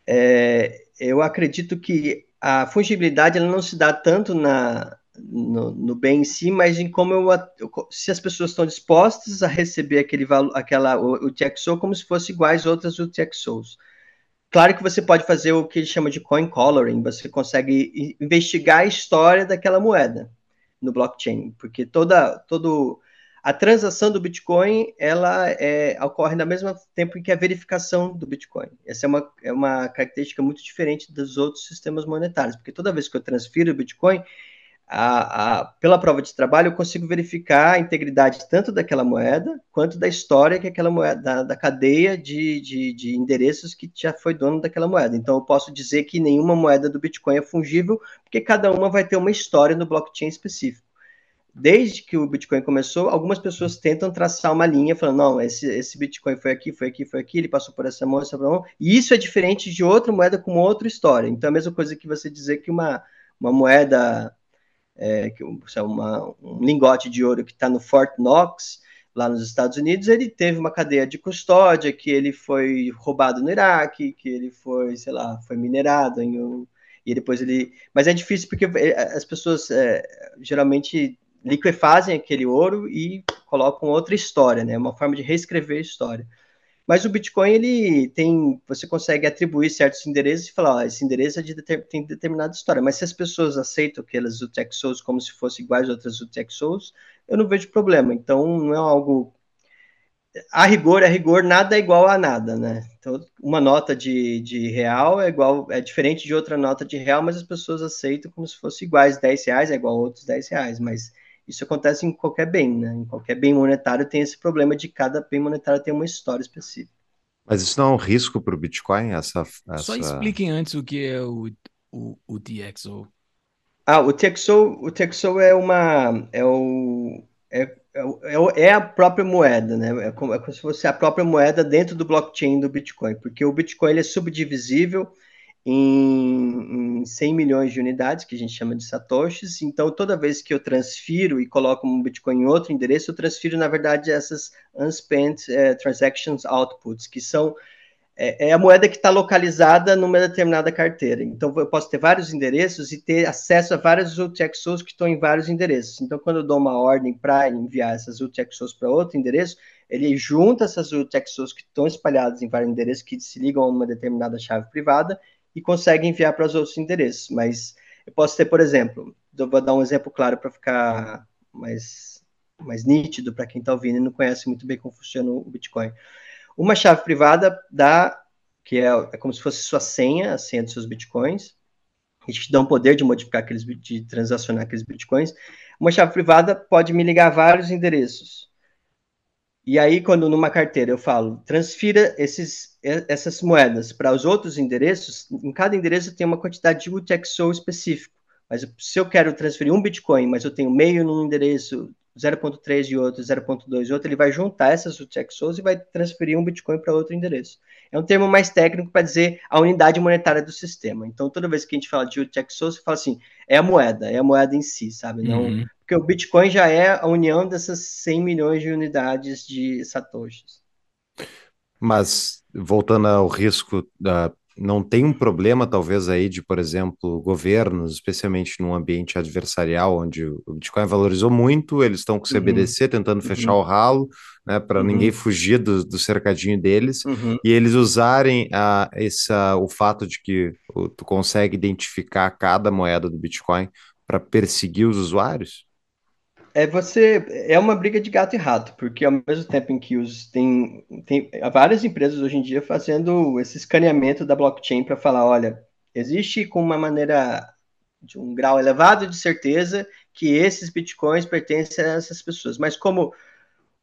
É, eu acredito que a fungibilidade ela não se dá tanto na, no, no, bem em si, mas em como eu, se as pessoas estão dispostas a receber aquele valor, aquela o, o TXO como se fosse iguais outras UTXOs. Claro que você pode fazer o que ele chama de coin coloring, você consegue investigar a história daquela moeda no blockchain, porque toda todo a transação do Bitcoin ela é, ocorre no mesmo tempo em que a verificação do Bitcoin. Essa é uma, é uma característica muito diferente dos outros sistemas monetários, porque toda vez que eu transfiro o Bitcoin, a, a, pela prova de trabalho, eu consigo verificar a integridade tanto daquela moeda quanto da história que aquela moeda, da, da cadeia de, de, de, endereços que já foi dono daquela moeda. Então, eu posso dizer que nenhuma moeda do Bitcoin é fungível, porque cada uma vai ter uma história no blockchain específico. Desde que o Bitcoin começou, algumas pessoas tentam traçar uma linha, falando, não, esse, esse Bitcoin foi aqui, foi aqui, foi aqui, ele passou por essa mão, essa mão, e isso é diferente de outra moeda com outra história. Então, é a mesma coisa que você dizer que uma, uma moeda é, que é uma, um lingote de ouro que está no Fort Knox, lá nos Estados Unidos, ele teve uma cadeia de custódia, que ele foi roubado no Iraque, que ele foi, sei lá, foi minerado em um, e depois ele... Mas é difícil porque é, as pessoas é, geralmente liquefazem aquele ouro e colocam outra história, né? Uma forma de reescrever a história. Mas o Bitcoin, ele tem, você consegue atribuir certos endereços e falar, ó, esse endereço é de tem determinada história. Mas se as pessoas aceitam aquelas UTXOs como se fossem iguais outras UTXOs, eu não vejo problema. Então, não é algo... A rigor, a rigor, nada é igual a nada, né? Então, uma nota de, de real é igual, é diferente de outra nota de real, mas as pessoas aceitam como se fossem iguais. 10 reais é igual a outros 10 reais, mas isso acontece em qualquer bem, né? Em qualquer bem monetário tem esse problema de cada bem monetário ter uma história específica. Mas isso não é um risco para o Bitcoin? Essa, essa... Só expliquem antes o que é o, o, o TXO. Ah, o TXO, o TXO é uma é o é, é, é a própria moeda, né? É como, é como se fosse a própria moeda dentro do blockchain do Bitcoin, porque o Bitcoin ele é subdivisível em, em 100 milhões de unidades, que a gente chama de satoshis. Então, toda vez que eu transfiro e coloco um Bitcoin em outro endereço, eu transfiro, na verdade, essas unspent uh, transactions outputs, que são é, é a moeda que está localizada numa determinada carteira. Então, eu posso ter vários endereços e ter acesso a vários UTXOs que estão em vários endereços. Então, quando eu dou uma ordem para enviar essas UTXOs para outro endereço, ele junta essas UTXOs que estão espalhadas em vários endereços que se ligam a uma determinada chave privada e consegue enviar para os outros endereços. Mas eu posso ter, por exemplo, vou dar um exemplo claro para ficar mais, mais nítido para quem está ouvindo e não conhece muito bem como funciona o Bitcoin. Uma chave privada dá, que é, é como se fosse sua senha, a senha dos seus Bitcoins, e te dá um poder de modificar aqueles, de transacionar aqueles Bitcoins. Uma chave privada pode me ligar a vários endereços. E aí, quando numa carteira eu falo, transfira esses, essas moedas para os outros endereços, em cada endereço tem uma quantidade de UTXO específico. Mas se eu quero transferir um Bitcoin, mas eu tenho meio num endereço, 0.3 de outro, 0.2 de outro, ele vai juntar essas UTXOs e vai transferir um Bitcoin para outro endereço. É um termo mais técnico para dizer a unidade monetária do sistema. Então, toda vez que a gente fala de UTXOs, você fala assim, é a moeda, é a moeda em si, sabe? Não, uhum porque o Bitcoin já é a união dessas 100 milhões de unidades de satoshis. Mas, voltando ao risco, da, não tem um problema, talvez, aí de, por exemplo, governos, especialmente num ambiente adversarial, onde o Bitcoin valorizou muito, eles estão com o CBDC uhum. tentando fechar uhum. o ralo, né, para uhum. ninguém fugir do, do cercadinho deles, uhum. e eles usarem a, essa, o fato de que tu consegue identificar cada moeda do Bitcoin para perseguir os usuários? É você é uma briga de gato e rato, porque ao mesmo tempo em que os tem, tem várias empresas hoje em dia fazendo esse escaneamento da blockchain para falar, olha, existe com uma maneira de um grau elevado de certeza que esses bitcoins pertencem a essas pessoas, mas como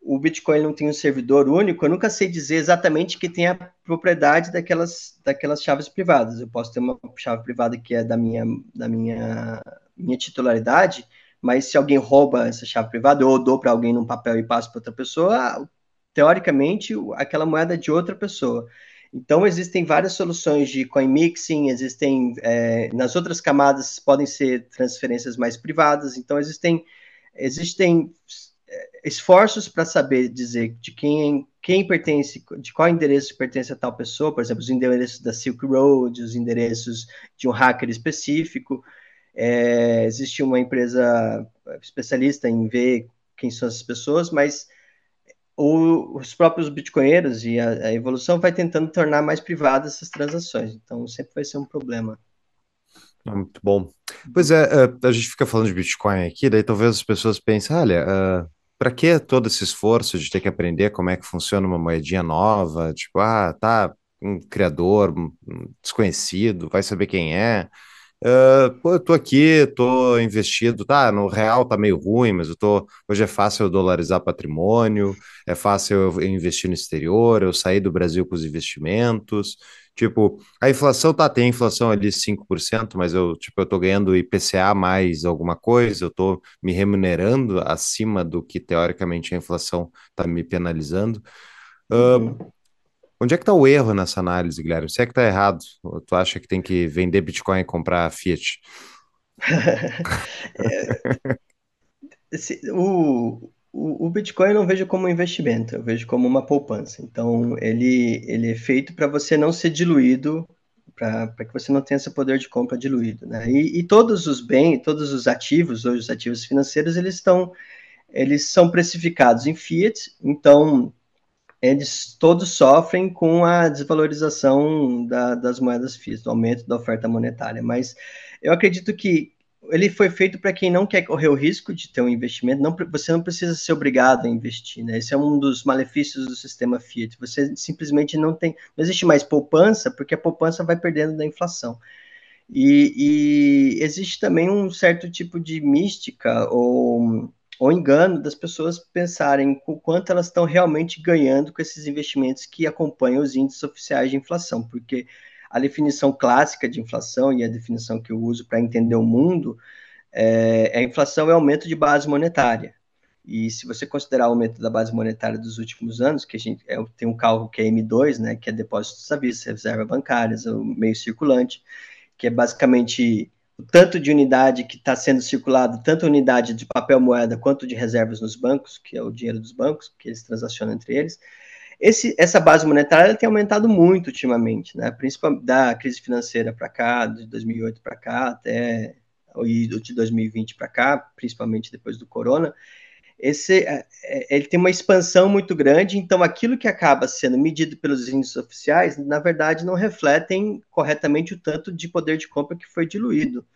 o Bitcoin não tem um servidor único, eu nunca sei dizer exatamente que tem a propriedade daquelas, daquelas chaves privadas. Eu posso ter uma chave privada que é da minha, da minha, minha titularidade, mas se alguém rouba essa chave privada, ou dou para alguém num papel e passo para outra pessoa, teoricamente aquela moeda é de outra pessoa. Então existem várias soluções de coin mixing, existem é, nas outras camadas podem ser transferências mais privadas. Então existem existem é, esforços para saber dizer de quem quem pertence, de qual endereço pertence a tal pessoa, por exemplo, os endereços da Silk Road, os endereços de um hacker específico. É, existe uma empresa especialista em ver quem são essas pessoas, mas o, os próprios bitcoinheiros e a, a, evolução vai tentando tornar mais privadas essas transações. Então, sempre vai ser um problema. Ah, muito bom. Pois é, é, a gente fica falando de Bitcoin aqui, daí talvez as pessoas pensem, olha, uh, ah, para que todo esse esforço de ter que aprender como é que funciona uma moedinha nova? Tipo, ah, tá, um criador um desconhecido, vai saber quem é. Uh, eu tô aqui, tô investido, tá? No real tá meio ruim, mas eu tô. Hoje é fácil eu dolarizar patrimônio, é fácil eu investir no exterior, eu sair do Brasil com os investimentos. Tipo, a inflação tá, tem inflação ali 5%, mas eu, tipo, eu tô ganhando IPCA mais alguma coisa, eu tô me remunerando acima do que teoricamente a inflação tá me penalizando. Uh, Onde é que está o erro nessa análise, Guilherme? Se é que está errado, ou tu acha que tem que vender Bitcoin e comprar Fiat? é, esse, o, o, o, Bitcoin eu não vejo como um investimento, eu vejo como uma poupança. Então, ele, ele é feito para você não ser diluído, para que você não tenha esse poder de compra diluído. Né? E, e todos os bens, todos os ativos, hoje os ativos financeiros, eles estão eles são precificados em fiat, então eles todos sofrem com a desvalorização da, das moedas físicas, o aumento da oferta monetária. Mas eu acredito que ele foi feito para quem não quer correr o risco de ter um investimento. Não, você não precisa ser obrigado a investir, né? Esse é um dos malefícios do sistema Fiat. Você simplesmente não tem, não existe mais poupança, porque a poupança vai perdendo da inflação. E, e existe também um certo tipo de mística ou ou engano das pessoas pensarem o quanto elas estão realmente ganhando com esses investimentos que acompanham os índices oficiais de inflação, porque a definição clássica de inflação e a definição que eu uso para entender o mundo é, a inflação é aumento de base monetária. E se você considerar o aumento da base monetária dos últimos anos, que a gente é, tem um cálculo que é M2, né, que é depósitos à vista, reserva bancárias, o meio circulante, que é basicamente o tanto de unidade que está sendo circulado, tanto unidade de papel moeda quanto de reservas nos bancos, que é o dinheiro dos bancos, que eles transacionam entre eles, esse, essa base monetária tem aumentado muito ultimamente, né? Principalmente da crise financeira para cá, de 2008 para cá, até de 2020 para cá, principalmente depois do corona, esse, é, é, ele tem uma expansão muito grande, então aquilo que acaba sendo medido pelos índices oficiais, na verdade, não refletem corretamente o tanto de poder de compra que foi diluído.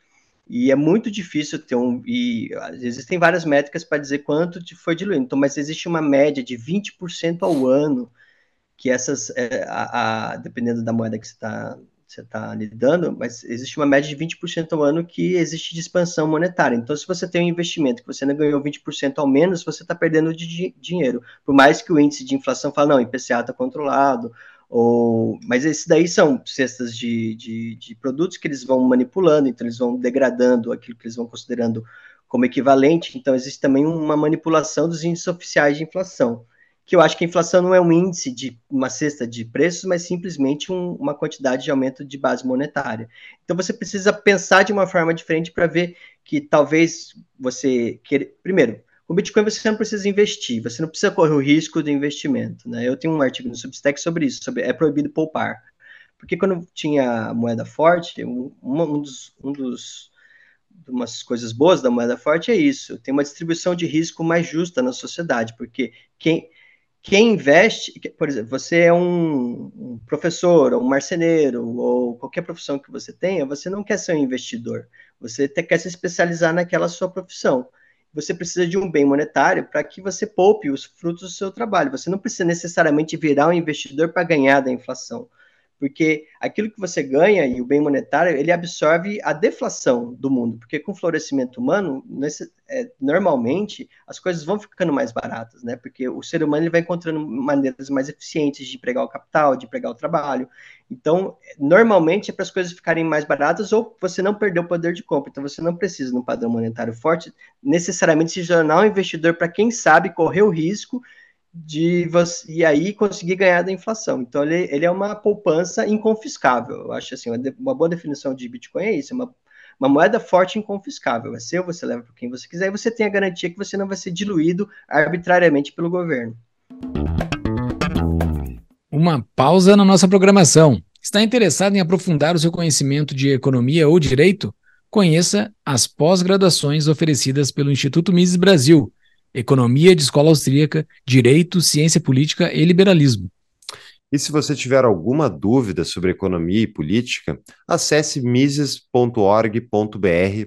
E é muito difícil ter um. E existem várias métricas para dizer quanto foi diluído, então, mas existe uma média de 20% ao ano que essas, é, a, a, dependendo da moeda que você está você está lidando, mas existe uma média de 20% ao ano que existe de expansão monetária. Então, se você tem um investimento que você não ganhou 20% ao menos, você está perdendo de dinheiro. Por mais que o índice de inflação fale, não, IPCA está controlado, ou... mas esses daí são cestas de, de, de produtos que eles vão manipulando, então eles vão degradando aquilo que eles vão considerando como equivalente. Então, existe também uma manipulação dos índices oficiais de inflação que eu acho que a inflação não é um índice de uma cesta de preços, mas simplesmente um, uma quantidade de aumento de base monetária. Então você precisa pensar de uma forma diferente para ver que talvez você queira. Primeiro, o Bitcoin você não precisa investir, você não precisa correr o risco do investimento. Né? Eu tenho um artigo no Substack sobre isso, sobre é proibido poupar. Porque quando tinha moeda forte, um, um dos, um dos umas coisas boas da moeda forte é isso, tem uma distribuição de risco mais justa na sociedade, porque quem quem investe, por exemplo, você é um, um professor, ou um marceneiro, ou qualquer profissão que você tenha, você não quer ser um investidor, você quer se especializar naquela sua profissão. Você precisa de um bem monetário para que você poupe os frutos do seu trabalho. Você não precisa necessariamente virar um investidor para ganhar da inflação porque aquilo que você ganha e o bem monetário, ele absorve a deflação do mundo, porque com o florescimento humano, nesse, é, normalmente, as coisas vão ficando mais baratas, né, porque o ser humano ele vai encontrando maneiras mais eficientes de empregar o capital, de empregar o trabalho, então, normalmente é para as coisas ficarem mais baratas ou você não perder o poder de compra, então você não precisa, num padrão monetário forte, necessariamente se tornar um investidor para quem sabe correr o risco de e aí conseguir ganhar da inflação. Então, ele, ele é uma poupança inconfiscável. Eu acho assim, uma, uma boa definição de Bitcoin é isso, é uma, uma moeda forte inconfiscável. É seu, você leva para quem você quiser e você tem a garantia que você não vai ser diluído arbitrariamente pelo governo. Uma pausa na nossa programação. Está interessado em aprofundar o seu conhecimento de economia ou direito? Conheça as pós-graduações oferecidas pelo Instituto Mises Brasil Economia de Escola Austríaca, Direito, Ciência Política e Liberalismo. E se você tiver alguma dúvida sobre economia e política, acesse mises.org.br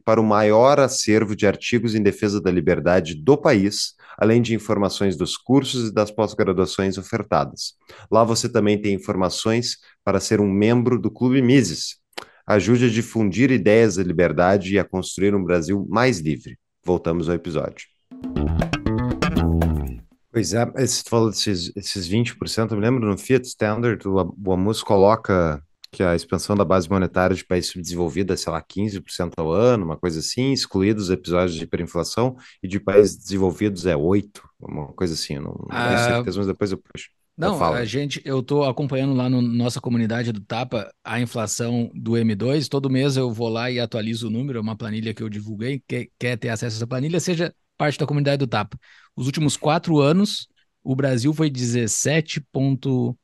para o maior acervo de artigos em defesa da liberdade do país, além de informações dos cursos e das pós-graduações ofertadas. Lá você também tem informações para ser um membro do Clube Mises. ajude a difundir ideias da liberdade e a construir um Brasil mais livre. Voltamos ao episódio. Pois é, você falou desses, esses 20%, eu me lembro no Fiat Standard, o, o Amus coloca que a expansão da base monetária de países subdesenvolvidos é, sei lá, 15% ao ano, uma coisa assim, excluídos episódios de hiperinflação, e de países desenvolvidos é 8%, uma coisa assim, não, não tenho Ah, certeza, mas depois eu puxo. Eu Não, falo. a gente, eu tô acompanhando lá na no nossa comunidade do Tapa a inflação do M2. Todo mês eu vou lá e atualizo o número, é uma planilha que eu divulguei. Quer, quer ter acesso a essa planilha, seja parte da comunidade do Tapa. Os últimos quatro anos, o Brasil foi 17 ponto-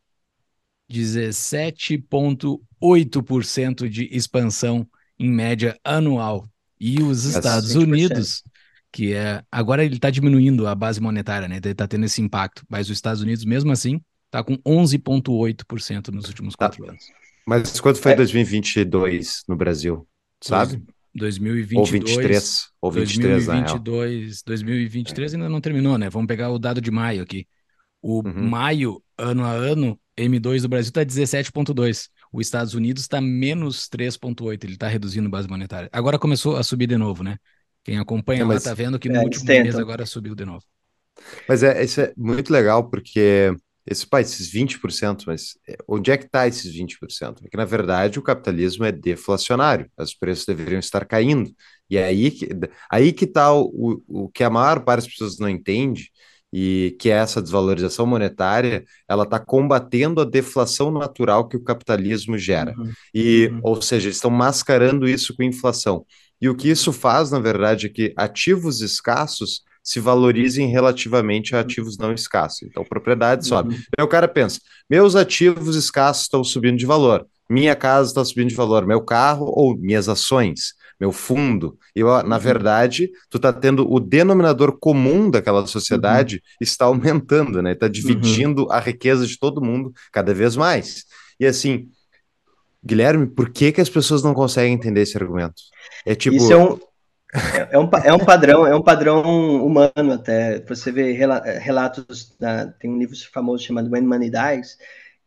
17,8% de expansão em média anual. E os Estados 20%. Unidos, que é. Agora ele está diminuindo a base monetária, né? Ele está tendo esse impacto. Mas os Estados Unidos, mesmo assim, está com 11,8% nos últimos Tá. quatro anos. Mas quanto foi É. 2022 no Brasil, sabe? 2022. Ou 23, ou 23, na real. 2022, 2023 ainda não terminou, né? Vamos pegar o dado de maio aqui. O Uhum. maio, ano a ano, M2 do Brasil está 17,2. Os Estados Unidos está menos 3,8. Ele está reduzindo a base monetária. Agora começou a subir de novo, né? Quem acompanha É, lá está vendo que no É, último mês agora subiu de novo. Mas é, isso é muito legal, porque esse, pá, esses 20%, mas é, onde é que está esses 20%? Porque, na verdade, o capitalismo é deflacionário, os preços deveriam estar caindo. E é aí que aí que está o, o, o que a maior parte das pessoas não entende, e que é essa desvalorização monetária, ela está combatendo a deflação natural que o capitalismo gera. Uhum. E, Uhum. ou seja, eles estão mascarando isso com inflação. E o que isso faz, na verdade, é que ativos escassos se valorizem relativamente a ativos não escassos. Então, propriedade sobe. Uhum. Aí o cara pensa: meus ativos escassos estão subindo de valor, minha casa está subindo de valor, meu carro ou minhas ações, meu fundo. E na Uhum. verdade, tu está tendo o denominador comum daquela sociedade está aumentando, né? Está dividindo a riqueza de todo mundo cada vez mais. E assim, Guilherme, por que que as pessoas não conseguem entender esse argumento? É tipo, Isso é um, é, um, é um padrão, é um padrão humano até. Você vê rela- relatos, da- tem um livro famoso chamado When Money Dies,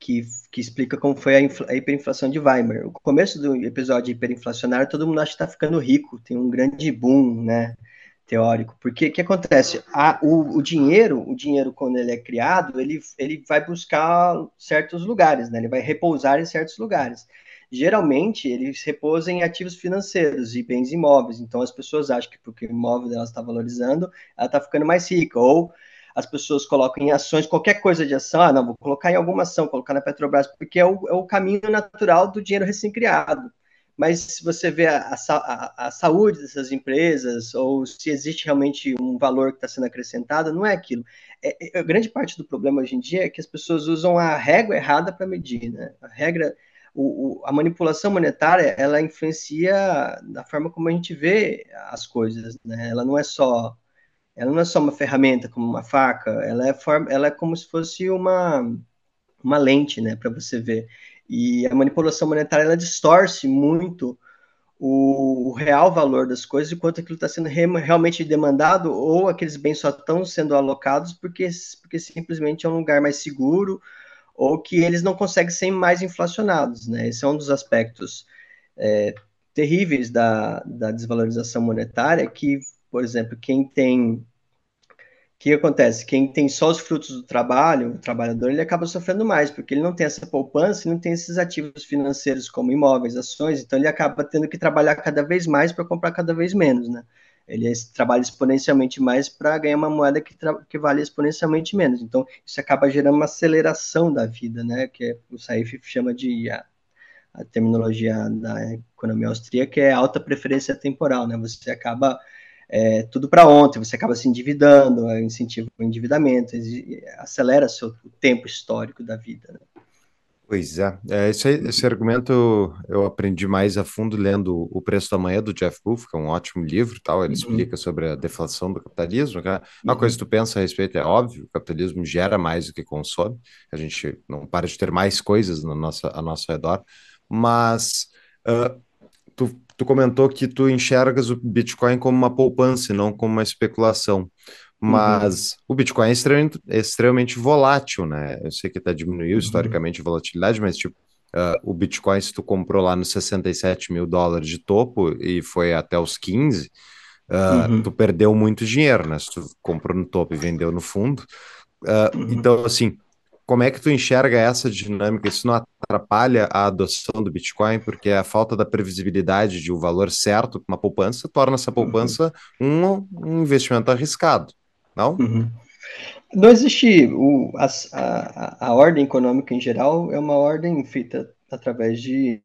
que, que explica como foi a, a hiperinflação de Weimar. O começo do episódio hiperinflacionário, todo mundo acha que está ficando rico, tem um grande boom, né, teórico. Porque o que acontece? A- o, o dinheiro, o dinheiro quando ele é criado, ele, ele vai buscar certos lugares, né, ele vai repousar em certos lugares geralmente eles repousam em ativos financeiros e bens imóveis. Então as pessoas acham que porque o imóvel dela está valorizando, ela está ficando mais rica. Ou as pessoas colocam em ações, qualquer coisa de ação, ah, não, vou colocar em alguma ação, colocar na Petrobras, porque é o, é o caminho natural do dinheiro recém-criado. Mas se você vê a, a, a, saúde dessas empresas, ou se existe realmente um valor que está sendo acrescentado, não é aquilo. É, é, grande parte do problema hoje em dia é que as pessoas usam a régua errada para medir. Né? A regra o, o, a manipulação monetária ela influencia da forma como a gente vê as coisas, né? Ela não é só ela não é só uma ferramenta como uma faca, ela é forma, ela é como se fosse uma uma lente, né, para você ver. E a manipulação monetária ela distorce muito o, real valor das coisas e quanto aquilo está sendo re, realmente demandado ou aqueles bens só estão sendo alocados porque porque simplesmente é um lugar mais seguro ou que eles não conseguem ser mais inflacionados, né? Esse é um dos aspectos é, terríveis da, da desvalorização monetária, que, por exemplo, quem tem... O que acontece? Quem tem só os frutos do trabalho, o trabalhador, ele acaba sofrendo mais, porque ele não tem essa poupança e não tem esses ativos financeiros como imóveis, ações, então ele acaba tendo que trabalhar cada vez mais para comprar cada vez menos, né? Ele trabalha exponencialmente mais para ganhar uma moeda que, que, vale exponencialmente menos. Então, isso acaba gerando uma aceleração da vida, né? Que o Saif chama de a, a, terminologia da economia austríaca, é alta preferência temporal, né? Você acaba é, tudo para ontem, você acaba se endividando, incentiva o endividamento, acelera seu, o tempo histórico da vida. Né? Pois é, é esse, esse, argumento eu aprendi mais a fundo lendo O Preço da Manhã, do Jeff Booth, que é um ótimo livro, tal. ele uhum. explica sobre a deflação do capitalismo. Que é uma uhum. coisa que tu pensa a respeito é óbvio, o capitalismo gera mais do que consome, a gente não para de ter mais coisas no nosso, ao nosso redor, mas uh, tu, tu comentou que tu enxergas o Bitcoin como uma poupança e não como uma especulação. Mas uhum. o Bitcoin é extremamente, é extremamente, volátil, né? Eu sei que está diminuindo uhum. historicamente a volatilidade, mas tipo, Uh, o Bitcoin, se tu comprou lá nos 67 mil dólares de topo e foi até os 15, uh, uhum. tu perdeu muito dinheiro, né? Se tu comprou no topo e vendeu no fundo. Uh, uhum. Então, assim, como é que tu enxerga essa dinâmica? Isso não atrapalha a adoção do Bitcoin, porque a falta da previsibilidade de um valor certo para uma poupança torna essa poupança uhum. um, um, investimento arriscado, não? Uhum. Não existe o, a, a, a ordem econômica em geral é uma ordem feita através de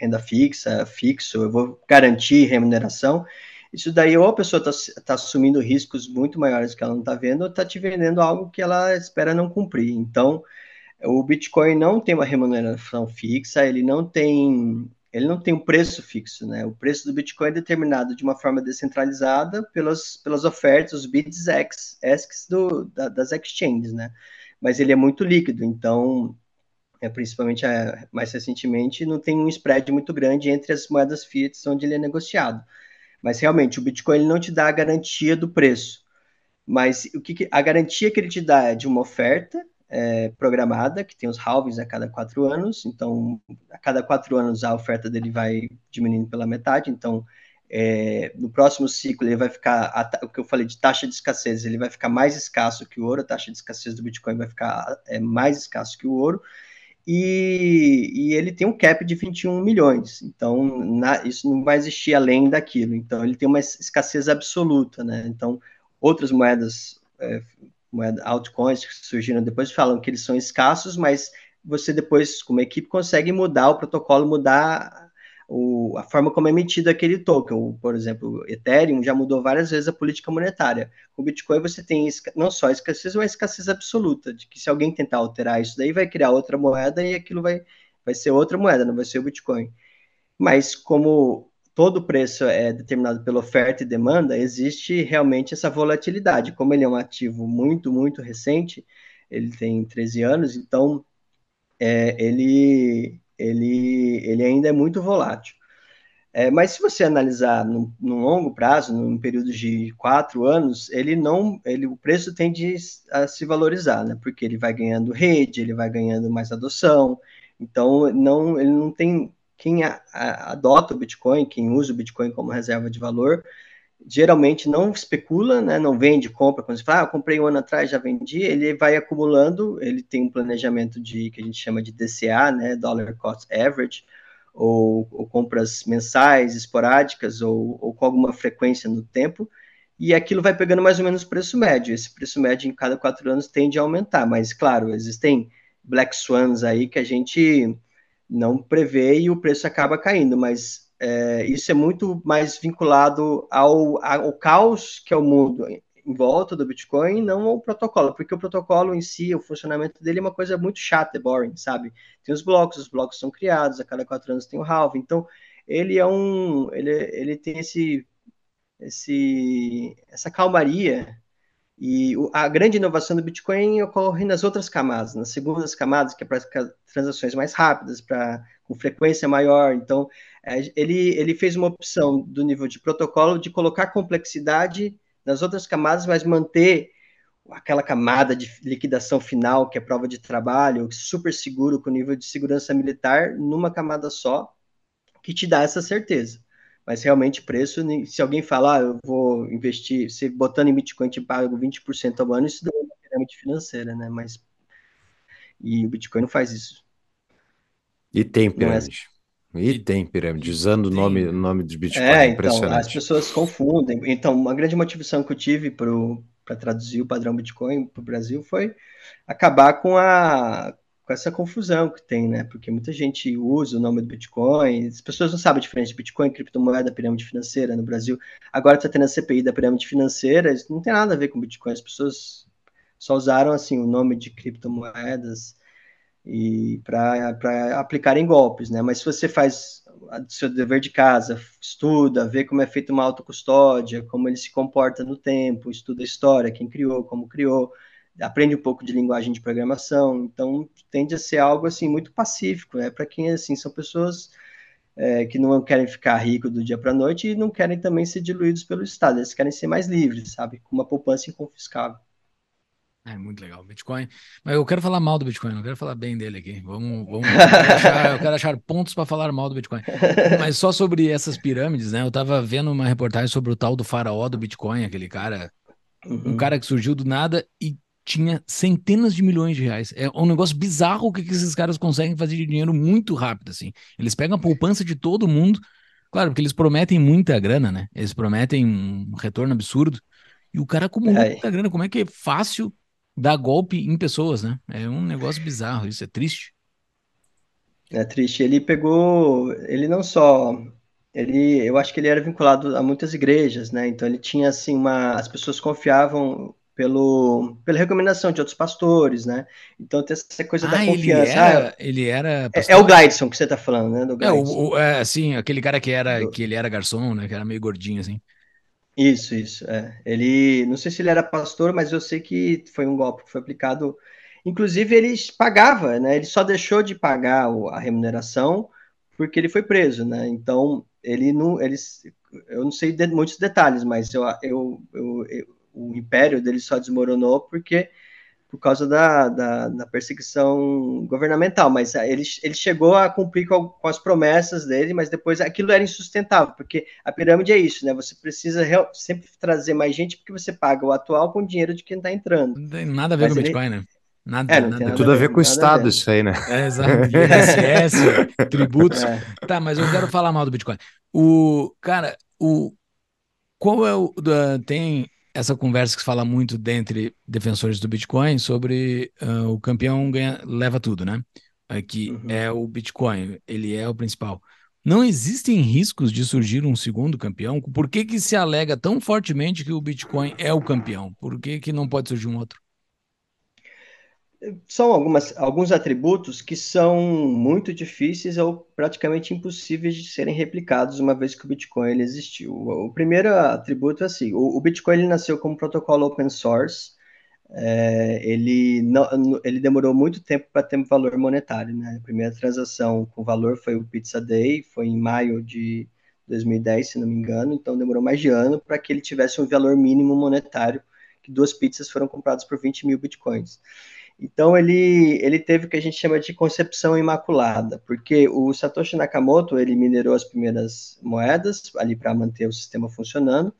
renda fixa, fixo, eu vou garantir remuneração. Isso daí, ou a pessoa está tá assumindo riscos muito maiores que ela não está vendo, ou está te vendendo algo que ela espera não cumprir. Então, o Bitcoin não tem uma remuneração fixa, ele não tem ele não tem um preço fixo, né? O preço do Bitcoin é determinado de uma forma descentralizada pelas, pelas ofertas, os bits X, asks do, da, das exchanges, né? Mas ele é muito líquido, então, é, principalmente é, mais recentemente, não tem um spread muito grande entre as moedas fiat onde ele é negociado. Mas realmente, o Bitcoin ele não te dá a garantia do preço. Mas o que, a garantia que ele te dá é de uma oferta é, programada, que tem os halvings a cada quatro anos, então a cada quatro anos a oferta dele vai diminuindo pela metade, então é, no próximo ciclo ele vai ficar, a, o que eu falei de taxa de escassez, ele vai ficar mais escasso que o ouro, a taxa de escassez do Bitcoin vai ficar é, mais escasso que o ouro, e, e, ele tem um cap de 21 milhões, então na, isso não vai existir além daquilo, então ele tem uma escassez absoluta, né? Então outras moedas é, moeda, altcoins que surgiram depois falam que eles são escassos, mas você depois, como equipe, consegue mudar o protocolo, mudar o, a forma como é emitido aquele token. por exemplo, o Ethereum já mudou várias vezes a política monetária. Com o Bitcoin você tem não só escassez, mas escassez absoluta, de que se alguém tentar alterar isso daí, vai criar outra moeda e aquilo vai, vai ser outra moeda, não vai ser o Bitcoin. Mas como todo preço é determinado pela oferta e demanda, existe realmente essa volatilidade. Como ele é um ativo muito, muito recente, ele tem 13 anos, então é, ele, ele, ele ainda é muito volátil. É, mas se você analisar num, num, longo prazo, num período de quatro anos, ele não, ele, o preço tende a se valorizar, né? Porque ele vai ganhando rede, ele vai ganhando mais adoção. Então, não, ele não tem quem a, a, adota o Bitcoin, quem usa o Bitcoin como reserva de valor, geralmente não especula, né, não vende, compra, quando você fala, ah, eu comprei um ano atrás, já vendi, ele vai acumulando, ele tem um planejamento de que a gente chama de DCA, né, Dollar Cost Average, ou, ou compras mensais, esporádicas, ou, ou, com alguma frequência no tempo, e aquilo vai pegando mais ou menos o preço médio. Esse preço médio em cada quatro anos tende a aumentar, mas claro, existem black swans aí que a gente não prevê e o preço acaba caindo, mas é, isso é muito mais vinculado ao, ao caos que é o mundo em volta do Bitcoin, não ao protocolo, porque o protocolo em si, o funcionamento dele é uma coisa muito chata e boring, sabe? Tem os blocos, os blocos são criados, a cada quatro anos tem o halving, então ele é um, ele, ele tem esse, esse, essa calmaria e a grande inovação do Bitcoin ocorre nas outras camadas, nas segundas camadas, que é para transações mais rápidas, para com frequência maior. Então, é, ele, ele fez uma opção do nível de protocolo de colocar complexidade nas outras camadas, mas manter aquela camada de liquidação final, que é prova de trabalho, super seguro, com nível de segurança militar, numa camada só, que te dá essa certeza. Mas realmente preço, se alguém falar, ah, eu vou investir, se botando em Bitcoin te pago 20% ao ano, isso é uma pirâmide financeira, né? Mas e o Bitcoin não faz isso. E tem é pirâmide. É... E tem pirâmide, usando o nome, o nome de Bitcoin. É, então, as pessoas confundem. Então, uma grande motivação que eu tive para traduzir o padrão Bitcoin para o Brasil foi acabar com a, com essa confusão que tem, né? Porque muita gente usa o nome do Bitcoin, as pessoas não sabem a diferença de Bitcoin, criptomoeda, pirâmide financeira no Brasil. Agora está tendo a CPI da pirâmide financeira, isso não tem nada a ver com Bitcoin, as pessoas só usaram assim o nome de criptomoedas e para aplicarem golpes, né? Mas se você faz seu dever de casa, estuda, vê como é feita uma autocustódia, como ele se comporta no tempo, estuda a história, quem criou, como criou, aprende um pouco de linguagem de programação, então tende a ser algo assim muito pacífico, é para quem assim são pessoas é, que não querem ficar ricos do dia para a noite e não querem também ser diluídos pelo Estado, eles querem ser mais livres, sabe, com uma poupança inconfiscável. É muito legal, Bitcoin. Mas eu quero falar mal do Bitcoin, não quero falar bem dele aqui. Vamos, vamos eu, quero achar, eu quero achar pontos para falar mal do Bitcoin. Mas só sobre essas pirâmides, né? Eu tava vendo uma reportagem sobre o tal do faraó do Bitcoin, aquele cara, uhum. um cara que surgiu do nada e tinha centenas de milhões de reais. É um negócio bizarro o que esses caras conseguem fazer de dinheiro muito rápido, assim. Eles pegam a poupança de todo mundo, claro, porque eles prometem muita grana, né? Eles prometem um retorno absurdo. E o cara acumula é. muita grana. Como é que é fácil dar golpe em pessoas, né? É um negócio bizarro, isso é triste. É triste. Ele pegou, ele não só, ele, eu acho que ele era vinculado a muitas igrejas, né? Então ele tinha assim uma, as pessoas confiavam pelo, pela recomendação de outros pastores, né? Então tem essa coisa ah, da confiança. Ele era, ah, ele era é, é, o Glideson que você está falando, né? Do é, o, o, é, assim, aquele cara que era, que ele era garçom, né? Que era meio gordinho, assim. Isso, isso. É. Ele, não sei se ele era pastor, mas eu sei que foi um golpe que foi aplicado. Inclusive, ele pagava, né? Ele só deixou de pagar a remuneração porque ele foi preso, né? Então, ele não, eles, eu não sei de, muitos detalhes, mas eu, eu, eu, eu, o império dele só desmoronou porque por causa da, da, da, perseguição governamental, mas ele, ele chegou a cumprir com, com, as promessas dele, mas depois aquilo era insustentável, porque a pirâmide é isso, né? Você precisa real, sempre trazer mais gente porque você paga o atual com o dinheiro de quem está entrando. Não tem nada a ver mas com o Bitcoin, né? Nada, é, nada, tudo a ver, com o Estado, isso aí, né? É, exato. ISS, tributos. É. Tá, mas eu quero falar mal do Bitcoin. O, cara, o, qual é o. Tem essa conversa que se fala muito dentre defensores do Bitcoin sobre uh, o campeão ganha, leva tudo, né? É que uhum. é o Bitcoin, ele é o principal. Não existem riscos de surgir um segundo campeão? Por que, que se alega tão fortemente que o Bitcoin é o campeão? Por que, que não pode surgir um outro? São algumas, alguns atributos que são muito difíceis ou praticamente impossíveis de serem replicados uma vez que o Bitcoin ele existiu. O primeiro atributo é assim: o, o Bitcoin ele nasceu como protocolo open source. É, ele, não, ele demorou muito tempo para ter valor monetário. Né? A primeira transação com valor foi o Pizza Day, foi em maio de 2010, se não me engano, então demorou mais de ano para que ele tivesse um valor mínimo monetário, que duas pizzas foram compradas por 20 mil bitcoins. Então ele, ele teve o que a gente chama de concepção imaculada, porque o Satoshi Nakamoto ele minerou as primeiras moedas ali para manter o sistema funcionando,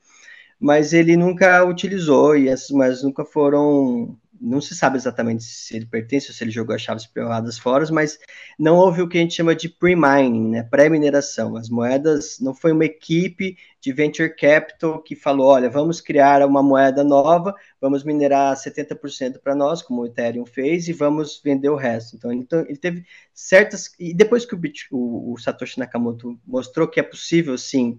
mas ele nunca utilizou e essas moedas nunca foram não se sabe exatamente se ele pertence ou se ele jogou as chaves privadas fora, mas não houve o que a gente chama de pre-mining, né, pré-mineração. As moedas não foi uma equipe de venture capital que falou, olha, vamos criar uma moeda nova, vamos minerar 70% para nós, como o Ethereum fez, e vamos vender o resto. Então, ele teve certas e depois que o, o, o Satoshi Nakamoto mostrou que é possível sim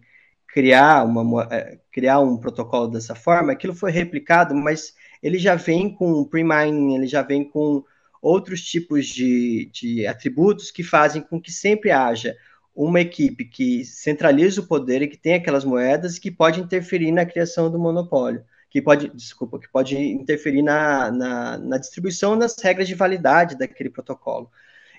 criar uma eh, criar um protocolo dessa forma, aquilo foi replicado, mas ele já vem com pre-mining, ele já vem com outros tipos de, de atributos que fazem com que sempre haja uma equipe que centraliza o poder e que tem aquelas moedas que pode interferir na criação do monopólio, que pode, desculpa, que pode interferir na, na, na distribuição das regras de validade daquele protocolo.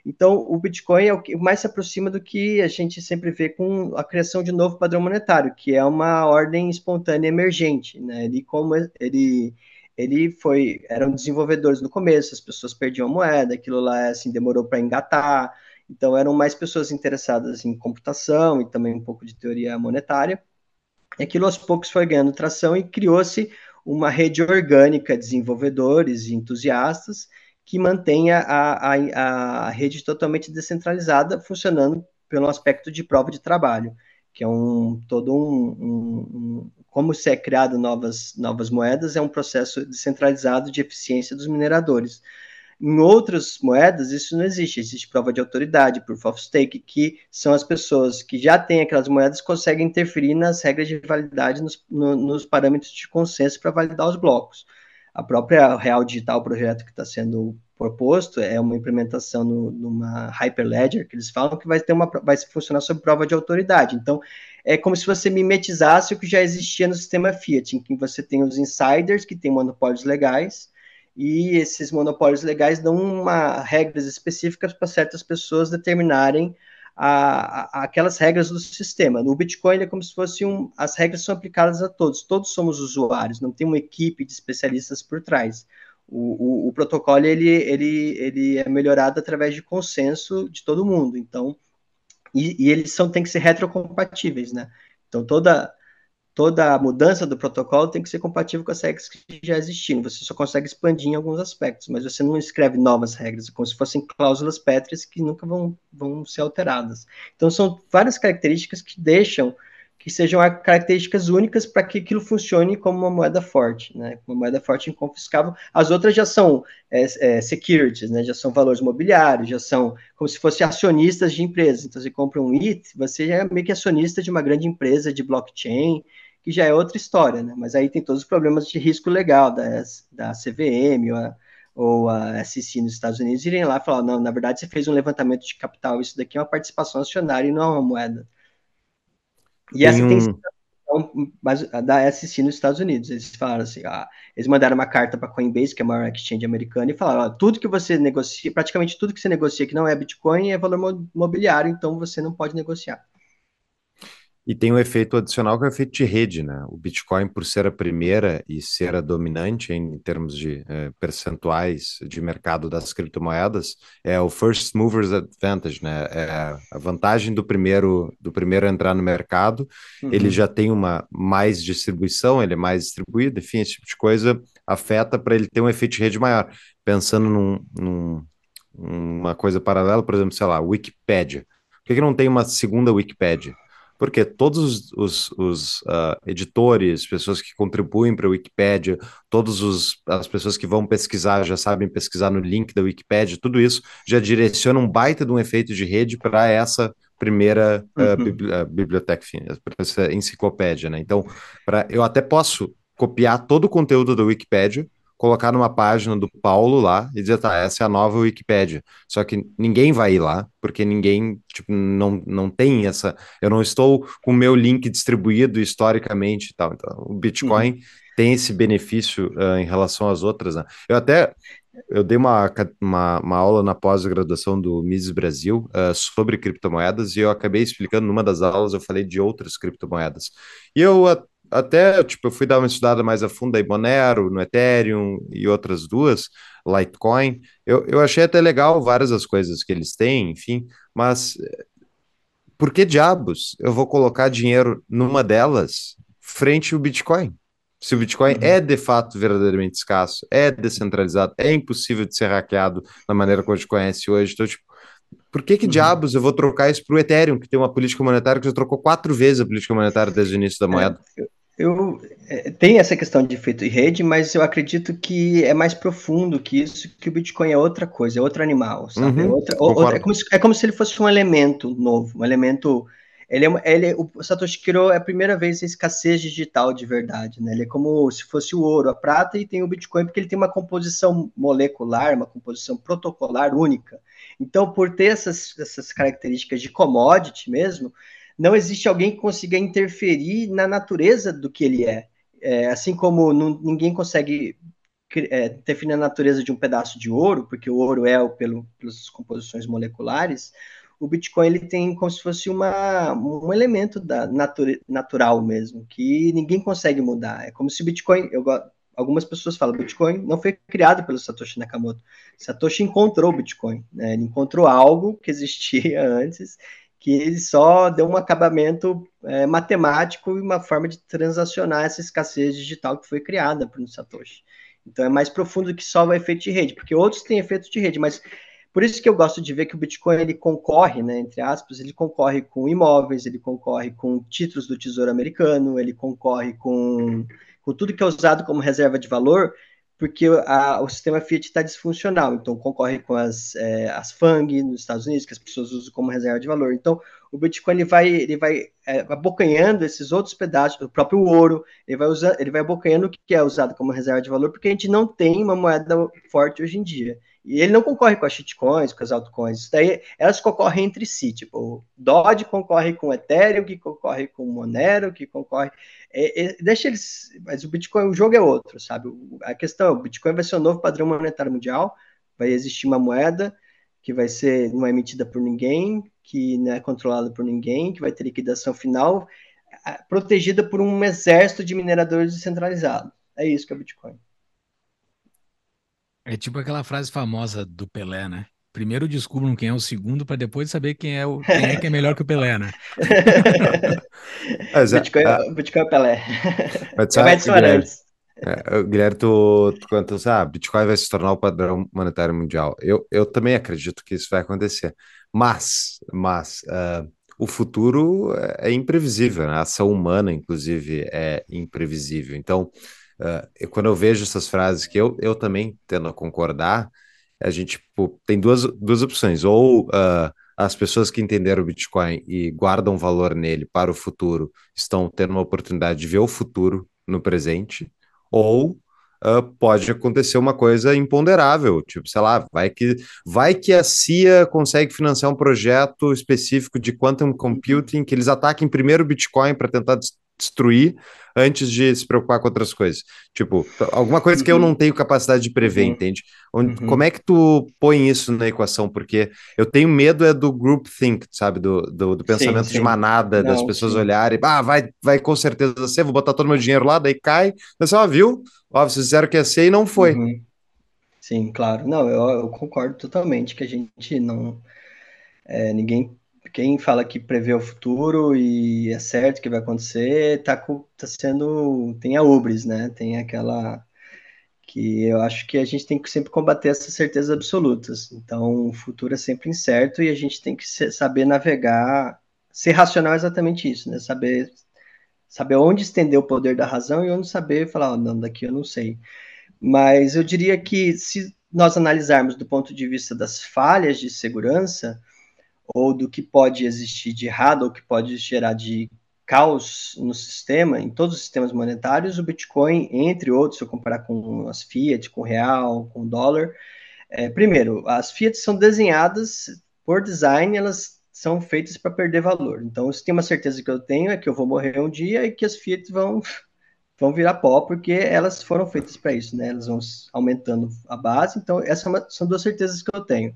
Então, o Bitcoin é o que mais se aproxima do que a gente sempre vê com a criação de novo padrão monetário, que é uma ordem espontânea emergente, né? Ele como ele ele foi, eram desenvolvedores no começo, as pessoas perdiam moeda, aquilo lá assim demorou para engatar, então eram mais pessoas interessadas em computação e também um pouco de teoria monetária. E aquilo aos poucos foi ganhando tração e criou-se uma rede orgânica de desenvolvedores e entusiastas que mantenha a, a, a rede totalmente descentralizada funcionando pelo aspecto de prova de trabalho, que é um todo um, um, como se é criado novas, novas moedas, é um processo descentralizado de eficiência dos mineradores. Em outras moedas, isso não existe. Existe prova de autoridade, proof of stake, que são as pessoas que já têm aquelas moedas conseguem interferir nas regras de validade, nos, no, nos parâmetros de consenso para validar os blocos. A própria Real Digital, projeto que está sendo proposto, é uma implementação no, numa Hyperledger, que eles falam que vai ter uma vai funcionar sob prova de autoridade. Então, é como se você mimetizasse o que já existia no sistema Fiat, em que você tem os insiders, que têm monopólios legais, e esses monopólios legais dão uma, regras específicas para certas pessoas determinarem a, a, aquelas regras do sistema. No Bitcoin é como se fosse um, as regras são aplicadas a todos, todos somos usuários, não tem uma equipe de especialistas por trás. O, o, o, protocolo ele, ele, ele é melhorado através de consenso de todo mundo. Então, e, e eles são, tem que ser retrocompatíveis, né? Então, toda, toda mudança do protocolo tem que ser compatível com as regras que já existiam. Você só consegue expandir em alguns aspectos, mas você não escreve novas regras, como se fossem cláusulas pétreas que nunca vão, vão ser alteradas. Então, são várias características que deixam que sejam características únicas para que aquilo funcione como uma moeda forte, né? Uma moeda forte inconfiscável. As outras já são é, é, securities, né? Já são valores mobiliários, já são como se fossem acionistas de empresas. Então, você compra um IT, você já é meio que acionista de uma grande empresa de blockchain, que já é outra história, né? Mas aí tem todos os problemas de risco legal da, da CVM ou a, ou a SEC nos Estados Unidos irem lá e falar, não, na verdade você fez um levantamento de capital, isso daqui é uma participação acionária e não é uma moeda. E tem essa tem mas da SEC nos Estados Unidos. Eles falaram assim, ah, eles mandaram uma carta para a Coinbase, que é a maior exchange americana, e falaram, ó, tudo que você negocia, praticamente tudo que você negocia que não é Bitcoin é valor mobiliário, então você não pode negociar. E tem um efeito adicional que é o efeito de rede, né? O Bitcoin, por ser a primeira e ser a dominante em termos de é, percentuais de mercado das criptomoedas, é o first movers advantage, né? É a vantagem do primeiro do primeiro entrar no mercado. Uhum. Ele já tem uma mais distribuição, ele é mais distribuído, enfim, esse tipo de coisa afeta para ele ter um efeito de rede maior. Pensando num, num uma coisa paralela, por exemplo, sei lá, Wikipedia. Por que, que não tem uma segunda Wikipedia? Porque todos os, os, uh, editores, pessoas que contribuem para a Wikipédia, todas as pessoas que vão pesquisar já sabem pesquisar no link da Wikipédia, tudo isso já direciona um baita de um efeito de rede para essa primeira uh, uhum. biblioteca, para essa enciclopédia, né? Então, pra, eu até posso copiar todo o conteúdo da Wikipédia, colocar numa página do Paulo lá e dizer, tá, essa é a nova Wikipédia. Só que ninguém vai ir lá, porque ninguém, tipo, não, não tem essa. Eu não estou com o meu link distribuído historicamente e tal. Então, o Bitcoin uhum. tem esse benefício uh, em relação às outras, né? Eu até. Eu dei uma, uma, uma aula na pós-graduação do Mises Brasil uh, sobre criptomoedas e eu acabei explicando numa das aulas, eu falei de outras criptomoedas. E eu até, tipo, eu fui dar uma estudada mais a fundo aí, Monero, no Ethereum e outras duas, Litecoin. Eu, eu achei até legal várias das coisas que eles têm, enfim, mas eh, por que diabos eu vou colocar dinheiro numa delas frente ao Bitcoin? Se o Bitcoin uhum. é de fato verdadeiramente escasso, é descentralizado, é impossível de ser hackeado da maneira que a gente conhece hoje. Então, tipo, por que que uhum. diabos eu vou trocar isso para o Ethereum, que tem uma política monetária que já trocou quatro vezes a política monetária desde o início da é, moeda? É, eu é, tem essa questão de efeito de rede, mas eu acredito que é mais profundo que isso, que o Bitcoin é outra coisa, é outro animal, sabe? É uhum, é, outra, outra, é, como se, é como se ele fosse um elemento novo, um elemento. Ele é, ele, o Satoshi criou é a primeira vez a escassez digital de verdade, né? Ele é como se fosse o ouro, a prata, e tem o Bitcoin porque ele tem uma composição molecular, uma composição protocolar única. Então, por ter essas, essas características de commodity mesmo, não existe alguém que consiga interferir na natureza do que ele é. é assim como não, ninguém consegue é, interferir na natureza de um pedaço de ouro, porque o ouro é pelo, pelas composições moleculares, o Bitcoin ele tem como se fosse uma, um elemento da natural mesmo, que ninguém consegue mudar. É como se o Bitcoin, eu, algumas pessoas falam, Bitcoin não foi criado pelo Satoshi Nakamoto. Satoshi encontrou o Bitcoin, né? ele encontrou algo que existia antes que ele só deu um acabamento é, matemático e uma forma de transacionar essa escassez digital que foi criada por Satoshi. Então é mais profundo que só o efeito de rede, porque outros têm efeito de rede, mas por isso que eu gosto de ver que o Bitcoin ele concorre, né, entre aspas, ele concorre com imóveis, ele concorre com títulos do Tesouro Americano, ele concorre com, com tudo que é usado como reserva de valor, porque a, o sistema Fiat está disfuncional, então concorre com as, é, as FANG nos Estados Unidos, que as pessoas usam como reserva de valor. Então, o Bitcoin ele vai, ele vai é, abocanhando esses outros pedaços, o próprio ouro, ele vai, ele vai abocanhando o que é usado como reserva de valor, porque a gente não tem uma moeda forte hoje em dia. E ele não concorre com as shitcoins, com as altcoins. Isso daí, elas concorrem entre si. Tipo, o Dodge concorre com o Ethereum, que concorre com o Monero, que concorre. É, é, deixa eles. Mas o Bitcoin, o jogo é outro, sabe? A questão é: o Bitcoin vai ser o novo padrão monetário mundial. Vai existir uma moeda que vai ser não é emitida por ninguém, que não é controlada por ninguém, que vai ter liquidação final, protegida por um exército de mineradores descentralizados. É isso que é o Bitcoin. É tipo aquela frase famosa do Pelé, né? Primeiro descubram quem é o segundo para depois saber quem é, o, quem é que é melhor que o Pelé, né? Mas, Bitcoin, a, Bitcoin é Pelé. Mas, sabe, Guilherme, é, Guilherme, tu, tu quando ah, Bitcoin vai se tornar o padrão monetário mundial. Eu, eu também acredito que isso vai acontecer. Mas, mas uh, o futuro é, é imprevisível, né? A ação humana, inclusive, é imprevisível. Então, uh, quando eu vejo essas frases que eu, eu também tendo a concordar, a gente tipo, tem duas, duas opções. Ou uh, as pessoas que entenderam o Bitcoin e guardam valor nele para o futuro estão tendo uma oportunidade de ver o futuro no presente, ou uh, pode acontecer uma coisa imponderável, tipo, sei lá, vai que, vai que a CIA consegue financiar um projeto específico de quantum computing, que eles ataquem primeiro o Bitcoin para tentar destruir antes de se preocupar com outras coisas. Tipo, alguma coisa que eu uhum. não tenho capacidade de prever, uhum. entende? Onde, uhum. Como é que tu põe isso na equação? Porque eu tenho medo é do groupthink, sabe? Do, do, do pensamento sim, sim. de manada, não, das pessoas sim. olharem, ah, vai, vai com certeza ser, vou botar todo o meu dinheiro lá, daí cai, você, ó, viu? Ó, vocês disseram que ia ser e não foi. Uhum. Sim, claro. Não, eu, eu, concordo totalmente que a gente não... É, ninguém quem fala que prevê o futuro e é certo que vai acontecer, tá, tá sendo. tem a ubris, né? Tem aquela. que eu acho que a gente tem que sempre combater essas certezas absolutas. Então, o futuro é sempre incerto e a gente tem que saber navegar. Ser racional é exatamente isso, né? Saber, saber onde estender o poder da razão e onde saber falar, oh, não, daqui eu não sei. Mas eu diria que se nós analisarmos do ponto de vista das falhas de segurança, ou do que pode existir de errado ou que pode gerar de caos no sistema, em todos os sistemas monetários, o Bitcoin, entre outros, se eu comparar com as Fiat, com o real, com o dólar, é, primeiro, as Fiat são desenhadas por design, elas são feitas para perder valor. Então, se tem uma certeza que eu tenho é que eu vou morrer um dia e que as Fiat vão vão virar pó porque elas foram feitas para isso, né? Elas vão aumentando a base. Então, essas é são duas certezas que eu tenho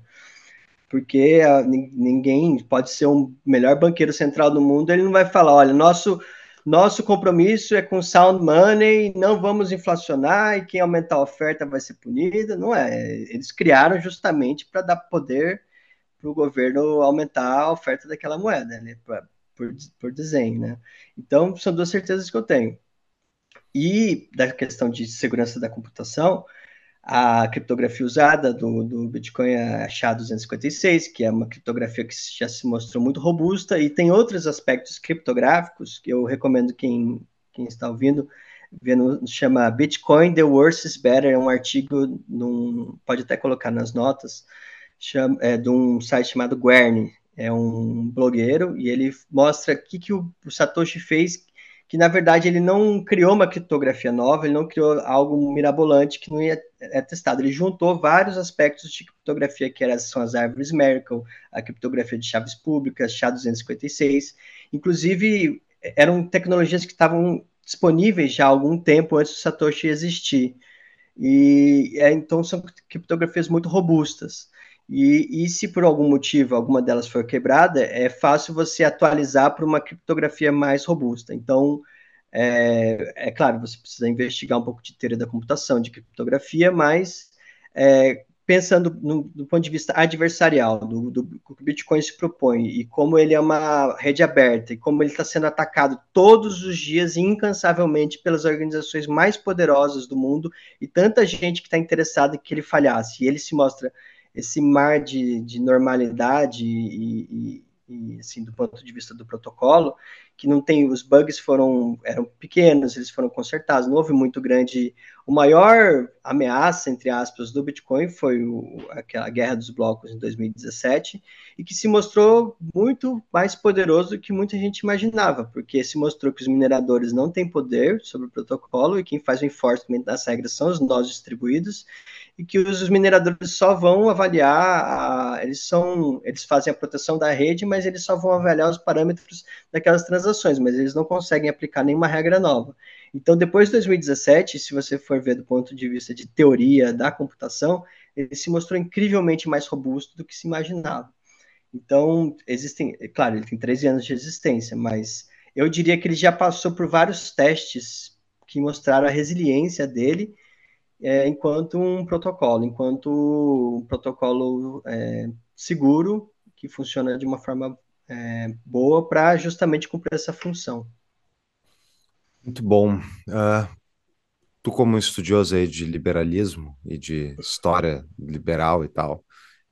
porque a, ninguém pode ser o melhor banqueiro central do mundo, ele não vai falar, olha, nosso nosso compromisso é com sound money, não vamos inflacionar e quem aumentar a oferta vai ser punido. Não é. Eles criaram justamente para dar poder para o governo aumentar a oferta daquela moeda, né? Pra, por, por desenho, né? Então, são duas certezas que eu tenho. E da questão de segurança da computação, a criptografia usada do, do Bitcoin é a SHA-256, que é uma criptografia que já se mostrou muito robusta, e tem outros aspectos criptográficos que eu recomendo quem, quem está ouvindo, vendo, chama Bitcoin The Worse is Better, é um artigo, num, pode até colocar nas notas, chama, é, de um site chamado Guerni, é um blogueiro, e ele mostra o que, que o, o Satoshi fez que na verdade ele não criou uma criptografia nova, ele não criou algo mirabolante que não ia é testado. Ele juntou vários aspectos de criptografia, que eram, são as árvores Merkle, a criptografia de chaves públicas, SHA-256. Inclusive, eram tecnologias que estavam disponíveis já há algum tempo antes do Satoshi existir. E é, então são criptografias muito robustas. E, e, se por algum motivo alguma delas for quebrada, é fácil você atualizar para uma criptografia mais robusta. Então, é, é, claro, você precisa investigar um pouco de teoria da computação, de criptografia, mas é, pensando no, do ponto de vista adversarial, do, do, do, que o Bitcoin se propõe e como ele é uma rede aberta e como ele está sendo atacado todos os dias incansavelmente pelas organizações mais poderosas do mundo e tanta gente que está interessada que ele falhasse. E ele se mostra esse mar de, de normalidade e, e, e, assim, do ponto de vista do protocolo, que não tem, os bugs foram, eram pequenos, eles foram consertados, não houve muito grande, o maior ameaça, entre aspas, do Bitcoin foi o, aquela guerra dos blocos em 2017, e que se mostrou muito mais poderoso do que muita gente imaginava, porque se mostrou que os mineradores não têm poder sobre o protocolo, e quem faz o enforcement das regras são os nós distribuídos, e que os mineradores só vão avaliar, a, eles são, eles fazem a proteção da rede, mas eles só vão avaliar os parâmetros daquelas transações, mas eles não conseguem aplicar nenhuma regra nova. Então, depois de 2017, se você for ver do ponto de vista de teoria da computação, ele se mostrou incrivelmente mais robusto do que se imaginava. Então, existem, é claro, ele tem 13 anos de existência, mas eu diria que ele já passou por vários testes que mostraram a resiliência dele é, enquanto um protocolo, enquanto um protocolo é, seguro que funciona de uma forma é, boa para justamente cumprir essa função. Muito bom. Uh, tu, como estudioso aí de liberalismo e de história liberal e tal,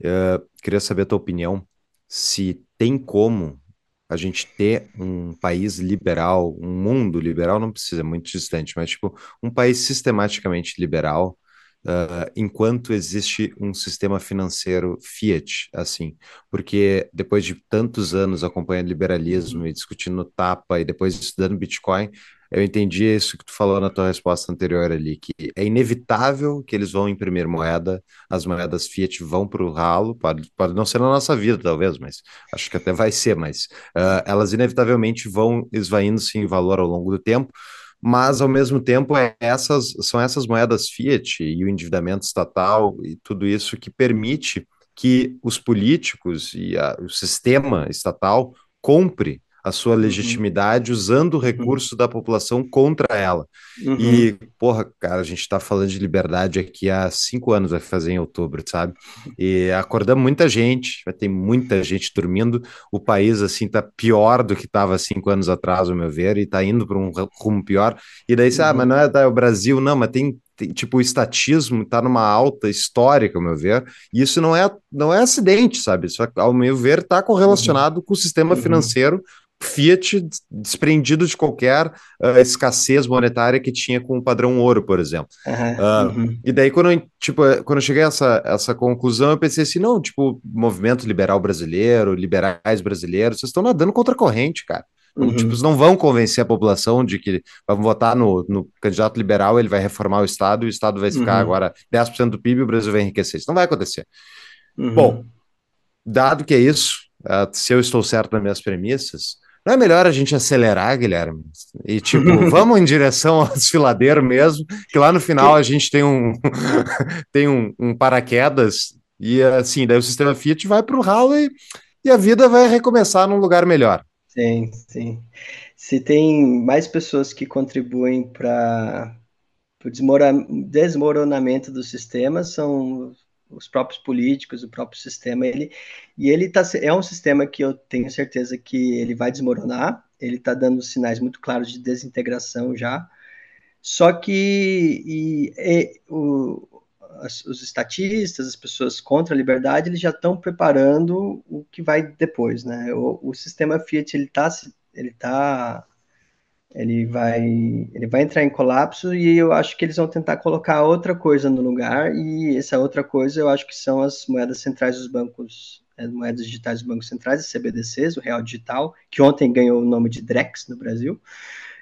uh, queria saber a tua opinião se tem como a gente ter um país liberal, um mundo liberal, não precisa muito distante, mas tipo, um país sistematicamente liberal, uh, enquanto existe um sistema financeiro fiat, assim, porque depois de tantos anos acompanhando liberalismo e discutindo tapa e depois estudando Bitcoin, eu entendi isso que tu falou na tua resposta anterior ali, que é inevitável que eles vão imprimir moeda, as moedas fiat vão para o ralo, pode, pode não ser na nossa vida, talvez, mas acho que até vai ser, mas uh, elas inevitavelmente vão esvaindo-se em valor ao longo do tempo, mas ao mesmo tempo é essas, são essas moedas fiat e o endividamento estatal e tudo isso que permite que os políticos e a, o sistema estatal compre a sua uhum. legitimidade uhum. usando o uhum. recurso uhum. da população contra ela. Uhum. E, porra, cara, a gente está falando de liberdade aqui há cinco anos, vai fazer em outubro, sabe? E acordamos muita gente, vai ter muita gente dormindo. O país, assim, tá pior do que estava cinco anos atrás, ao meu ver, e tá indo para um rumo pior. E daí, uhum. ah, mas não é, é o Brasil, não, mas tem tem, tipo, o estatismo está numa alta histórica, ao meu ver, e isso não é, não é acidente, sabe? Isso, ao meu ver, está correlacionado uhum. com o sistema uhum. financeiro Fiat desprendido de qualquer uh, escassez monetária que tinha com o padrão ouro, por exemplo. Uhum, uh, uhum. E daí, quando eu, tipo, quando eu cheguei a essa, essa conclusão, eu pensei assim, não, tipo, movimento liberal brasileiro, liberais brasileiros, vocês estão nadando contra a corrente, cara. Uhum. Tipo, vocês não vão convencer a população de que vamos votar no, no candidato liberal, ele vai reformar o Estado e o Estado vai ficar uhum. agora 10% do PIB e o Brasil vai enriquecer. Isso não vai acontecer. Uhum. Bom, dado que é isso, uh, se eu estou certo nas minhas premissas, não é melhor a gente acelerar, Guilherme? E, tipo, vamos em direção ao desfiladeiro mesmo, que lá no final a gente tem um, tem um, um, paraquedas, e assim, daí o sistema Fiat vai para o ralo e, e a vida vai recomeçar num lugar melhor. Sim, sim. Se tem mais pessoas que contribuem para o desmoronamento do sistema, são os próprios políticos, o próprio sistema, ele e ele tá, é um sistema que eu tenho certeza que ele vai desmoronar, ele está dando sinais muito claros de desintegração já, só que e, e, o, as, os estatistas, as pessoas contra a liberdade, eles já estão preparando o que vai depois, né? O, o sistema Fiat ele está ele tá ele vai, ele vai entrar em colapso e eu acho que eles vão tentar colocar outra coisa no lugar e essa outra coisa eu acho que são as moedas centrais dos bancos, as moedas digitais dos bancos centrais, as CBDCs, o real digital, que ontem ganhou o nome de Drex no Brasil.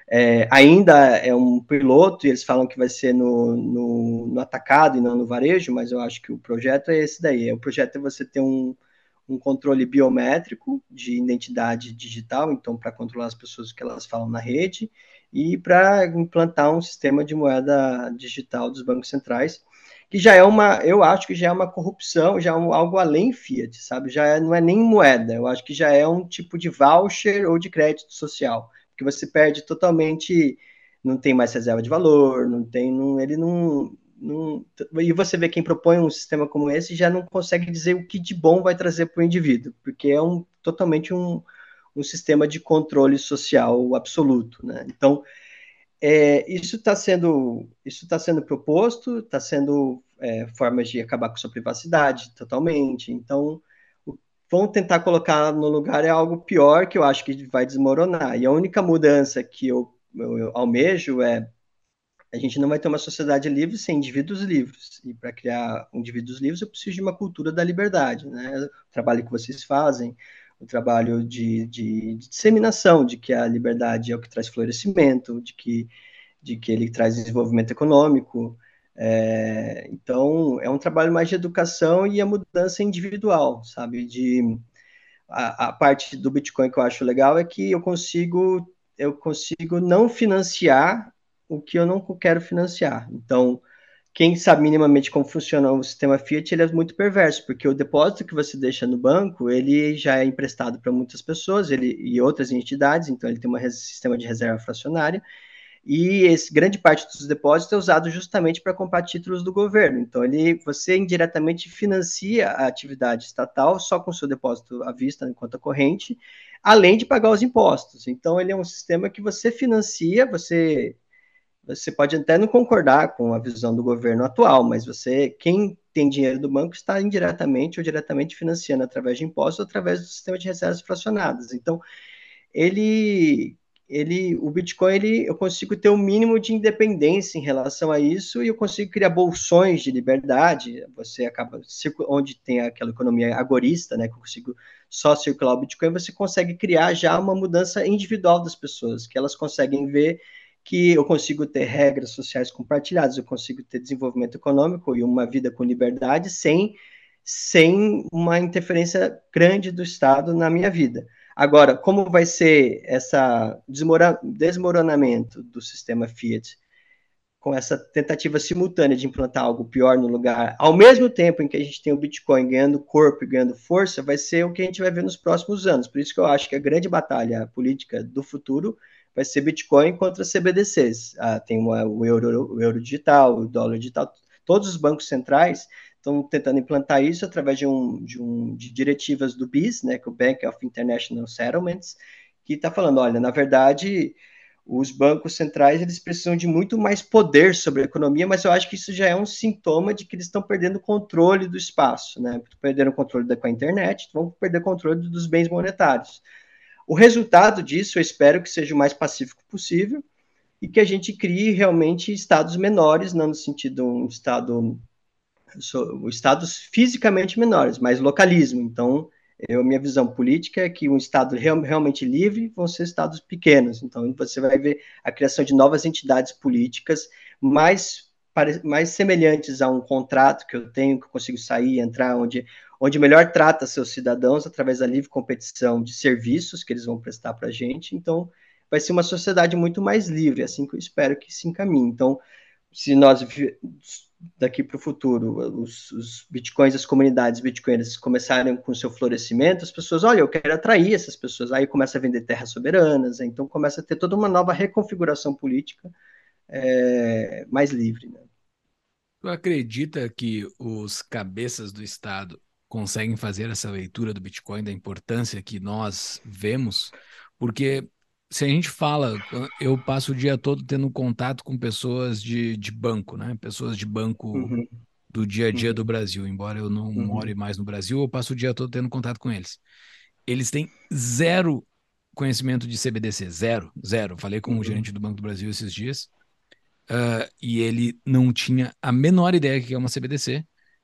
É, ainda é um piloto e eles falam que vai ser no, no, no atacado e não no varejo, mas eu acho que o projeto é esse daí. O projeto é você ter um, um controle biométrico de identidade digital, então para controlar as pessoas que elas falam na rede, e para implantar um sistema de moeda digital dos bancos centrais, que já é uma, eu acho que já é uma corrupção, já é um, algo além Fiat, sabe? Já é, não é nem moeda, eu acho que já é um tipo de voucher ou de crédito social, que você perde totalmente, não tem mais reserva de valor, não tem, não, ele não, não, e você vê quem propõe um sistema como esse já não consegue dizer o que de bom vai trazer para o indivíduo, porque é um, totalmente um, um sistema de controle social absoluto. Né? Então, é, isso está sendo, isso tá sendo proposto, está sendo é, formas de acabar com sua privacidade totalmente. Então, vão tentar colocar no lugar é algo pior que eu acho que vai desmoronar. E a única mudança que eu, eu almejo é a gente não vai ter uma sociedade livre sem indivíduos livres. E para criar indivíduos livres, eu preciso de uma cultura da liberdade. Né? O trabalho que vocês fazem, o trabalho de, de, de, disseminação, de que a liberdade é o que traz florescimento, de que, de que ele traz desenvolvimento econômico. É, então, é um trabalho mais de educação e a mudança individual, sabe? De, a, a parte do Bitcoin que eu acho legal é que eu consigo eu consigo não financiar o que eu não quero financiar. Então, quem sabe minimamente como funciona o sistema Fiat, ele é muito perverso, porque o depósito que você deixa no banco, ele já é emprestado para muitas pessoas ele, e outras entidades, então ele tem um sistema de reserva fracionária, e esse, grande parte dos depósitos é usado justamente para comprar títulos do governo. Então, ele, você indiretamente financia a atividade estatal só com seu depósito à vista em conta corrente, além de pagar os impostos. Então, ele é um sistema que você financia, você você pode até não concordar com a visão do governo atual, mas você, quem tem dinheiro do banco, está indiretamente ou diretamente financiando através de impostos ou através do sistema de reservas fracionadas. Então, ele ele, o Bitcoin, ele, eu consigo ter um mínimo de independência em relação a isso e eu consigo criar bolsões de liberdade. Você acaba, onde tem aquela economia agorista, né, que eu consigo só circular o Bitcoin, você consegue criar já uma mudança individual das pessoas, que elas conseguem ver que eu consigo ter regras sociais compartilhadas, eu consigo ter desenvolvimento econômico e uma vida com liberdade sem, sem uma interferência grande do Estado na minha vida. Agora, como vai ser esse desmoronamento do sistema Fiat com essa tentativa simultânea de implantar algo pior no lugar, ao mesmo tempo em que a gente tem o Bitcoin ganhando corpo e ganhando força, vai ser o que a gente vai ver nos próximos anos. Por isso que eu acho que a grande batalha política do futuro vai ser Bitcoin contra CBDCs. Ah, tem uma, o, euro, o euro digital, o dólar digital, todos os bancos centrais estão tentando implantar isso através de, um, de, um, de diretivas do BIS, né, que é o Bank of International Settlements, que está falando, olha, na verdade, os bancos centrais eles precisam de muito mais poder sobre a economia, mas eu acho que isso já é um sintoma de que eles estão perdendo o controle do espaço, né? Perderam o controle da, com a internet, vão perder o controle dos bens monetários. O resultado disso, eu espero que seja o mais pacífico possível e que a gente crie realmente estados menores, não no sentido um estado estados fisicamente menores, mas localismo. Então, minha visão política é que um estado real, realmente livre vão ser estados pequenos. Então, você vai ver a criação de novas entidades políticas mais, mais semelhantes a um contrato que eu tenho, que eu consigo sair, entrar, onde, onde melhor trata seus cidadãos através da livre competição de serviços que eles vão prestar para a gente. Então, vai ser uma sociedade muito mais livre, assim que eu espero que se encaminhe. Então, se nós daqui para o futuro, os, os, bitcoins, as comunidades bitcoiners começarem com seu florescimento, as pessoas, olha, eu quero atrair essas pessoas, aí começa a vender terras soberanas, então começa a ter toda uma nova reconfiguração política é, mais livre. Né? Tu acredita que os cabeças do Estado conseguem fazer essa leitura do Bitcoin, da importância que nós vemos? Porque se a gente fala, eu passo o dia todo tendo contato com pessoas de, de banco, né? Pessoas de banco uhum. do dia a dia uhum. do Brasil. Embora eu não uhum. more mais no Brasil, eu passo o dia todo tendo contato com eles. Eles têm zero conhecimento de CBDC, zero, zero. Falei com o uhum. gerente do Banco do Brasil esses dias uh, e ele não tinha a menor ideia que é uma CBDC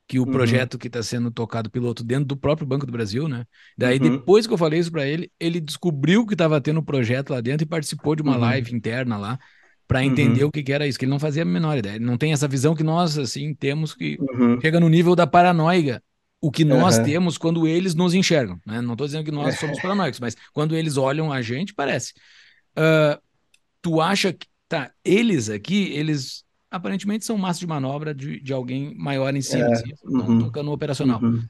que o uhum. projeto que está sendo tocado piloto dentro do próprio Banco do Brasil, né? Daí, uhum. depois que eu falei isso para ele, ele descobriu que estava tendo um projeto lá dentro e participou de uma uhum. live interna lá para entender uhum. o que, que, era isso, que ele não fazia a menor ideia. Ele não tem essa visão que nós, assim, temos que uhum. chega no nível da paranoia. O que nós temos quando eles nos enxergam, né? Não estou dizendo que nós somos paranoicos, mas quando eles olham a gente, parece. Uh, tu acha que, tá, eles aqui, eles aparentemente são massa de manobra de, de alguém maior em cima, é, assim, uhum, tocando operacional. Uhum.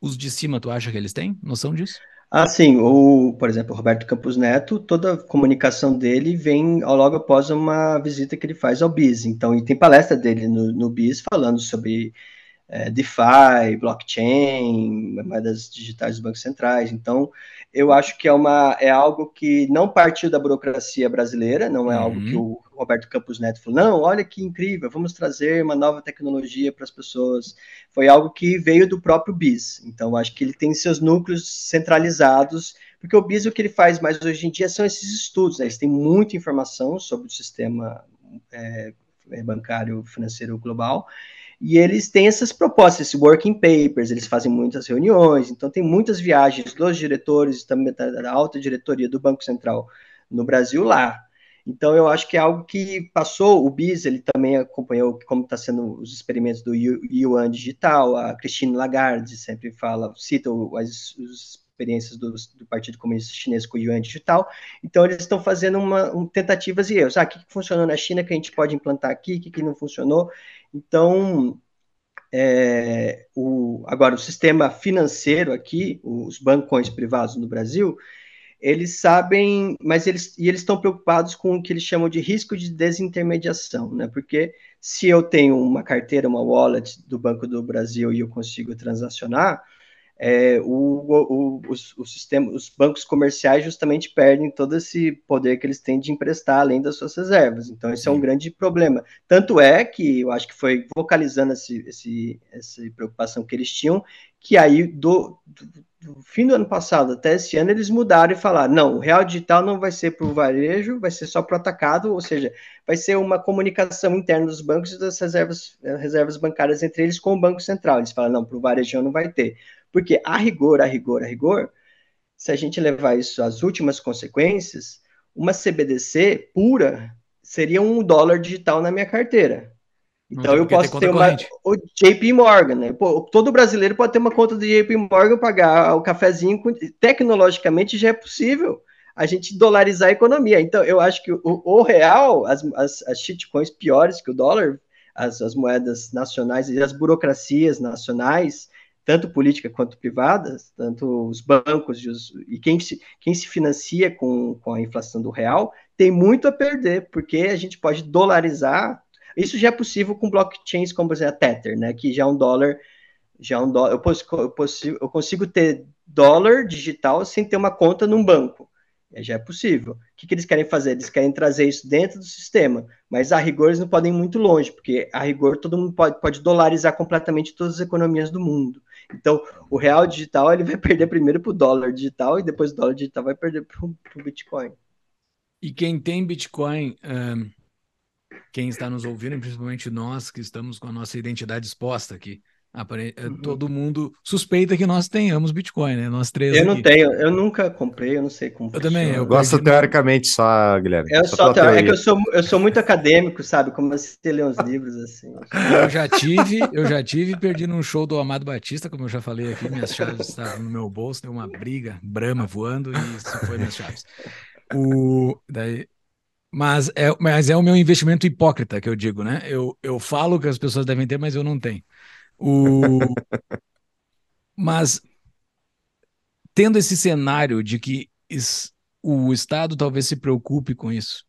Os de cima, tu acha que eles têm noção disso? Ah, sim. O, por exemplo, o Roberto Campos Neto, toda a comunicação dele vem logo após uma visita que ele faz ao BIS. Então, e tem palestra dele no, no BIS falando sobre é, DeFi, blockchain, moedas digitais dos bancos centrais. Então, eu acho que é, uma, é algo que não partiu da burocracia brasileira, não é uhum. algo que uhum. o Roberto Campos Neto falou, não, olha que incrível, vamos trazer uma nova tecnologia para as pessoas. Foi algo que veio do próprio BIS. Então, acho que ele tem seus núcleos centralizados, porque o BIS o que ele faz mais hoje em dia são esses estudos, né? eles têm muita informação sobre o sistema é, bancário financeiro global, e eles têm essas propostas, esses working papers, eles fazem muitas reuniões, então tem muitas viagens dos diretores, também da alta diretoria do Banco Central no Brasil lá. Então eu acho que é algo que passou, o BIS, ele também acompanhou como está sendo os experimentos do Yuan Digital, a Christine Lagarde sempre fala, cita as, as experiências do, do, Partido Comunista Chinês com o Yuan Digital. Então, eles estão fazendo uma, um, tentativas e erros. Ah, o que, que, funcionou na China que a gente pode implantar aqui, o que, que não funcionou. Então, é, o, agora, o sistema financeiro aqui, os bancões privados no Brasil, eles sabem, mas eles e eles estão preocupados com o que eles chamam de risco de desintermediação, né? Porque se eu tenho uma carteira, uma wallet do Banco do Brasil e eu consigo transacionar, é, o, o, os, o sistema, os bancos comerciais justamente perdem todo esse poder que eles têm de emprestar além das suas reservas. Então, esse é um grande problema. Tanto é que eu acho que foi vocalizando esse, esse, essa preocupação que eles tinham, que aí do, do, do, fim do ano passado até esse ano eles mudaram e falaram: não, o real digital não vai ser para o varejo, vai ser só para o atacado, ou seja, vai ser uma comunicação interna dos bancos e das reservas, reservas bancárias entre eles com o Banco Central. Eles falaram: não, para o varejo não vai ter. Porque a rigor, a rigor, a rigor, se a gente levar isso às últimas consequências, uma CBDC pura seria um dólar digital na minha carteira. Então eu posso ter, ter uma o JP Morgan, né? Pô, todo brasileiro pode ter uma conta do JP Morgan, pagar o cafezinho, tecnologicamente já é possível a gente dolarizar a economia. Então eu acho que o, o real, as, as, as shitcoins piores que o dólar, as, as moedas nacionais e as burocracias nacionais, tanto política quanto privadas, tanto os bancos e, os, e quem, se, quem se financia com, com a inflação do real, tem muito a perder, porque a gente pode dolarizar. Isso já é possível com blockchains como, por exemplo, a Tether, né, que já é um dólar, já é um dólar, eu, posso, eu, posso, eu consigo ter dólar digital sem ter uma conta num banco. Já é possível. O que, que, eles querem fazer? Eles querem trazer isso dentro do sistema, mas a rigor eles não podem ir muito longe, porque a rigor todo mundo pode, pode dolarizar completamente todas as economias do mundo. Então, o real digital ele vai perder primeiro para o dólar digital e depois o dólar digital vai perder para o Bitcoin. E quem tem Bitcoin, um, quem está nos ouvindo, principalmente nós que estamos com a nossa identidade exposta aqui, Apare... Eh, uhum. Todo mundo suspeita que nós tenhamos Bitcoin, né? Nós três. Eu aqui. não tenho, eu nunca comprei, eu não sei como. Eu também. Eu gosto teoricamente só, Guilherme. Eu, só só é que eu sou, eu sou muito acadêmico, sabe? Como você lê uns livros assim. Eu já tive, eu já tive perdi num show do Amado Batista, como eu já falei aqui, minhas chaves estavam no meu bolso, deu uma briga, brama voando e isso foi minhas chaves. O, daí, mas é, mas é o meu investimento hipócrita que eu digo, né? Eu, eu falo que as pessoas devem ter, mas eu não tenho. O... Mas tendo esse cenário de que o Estado talvez se preocupe com isso,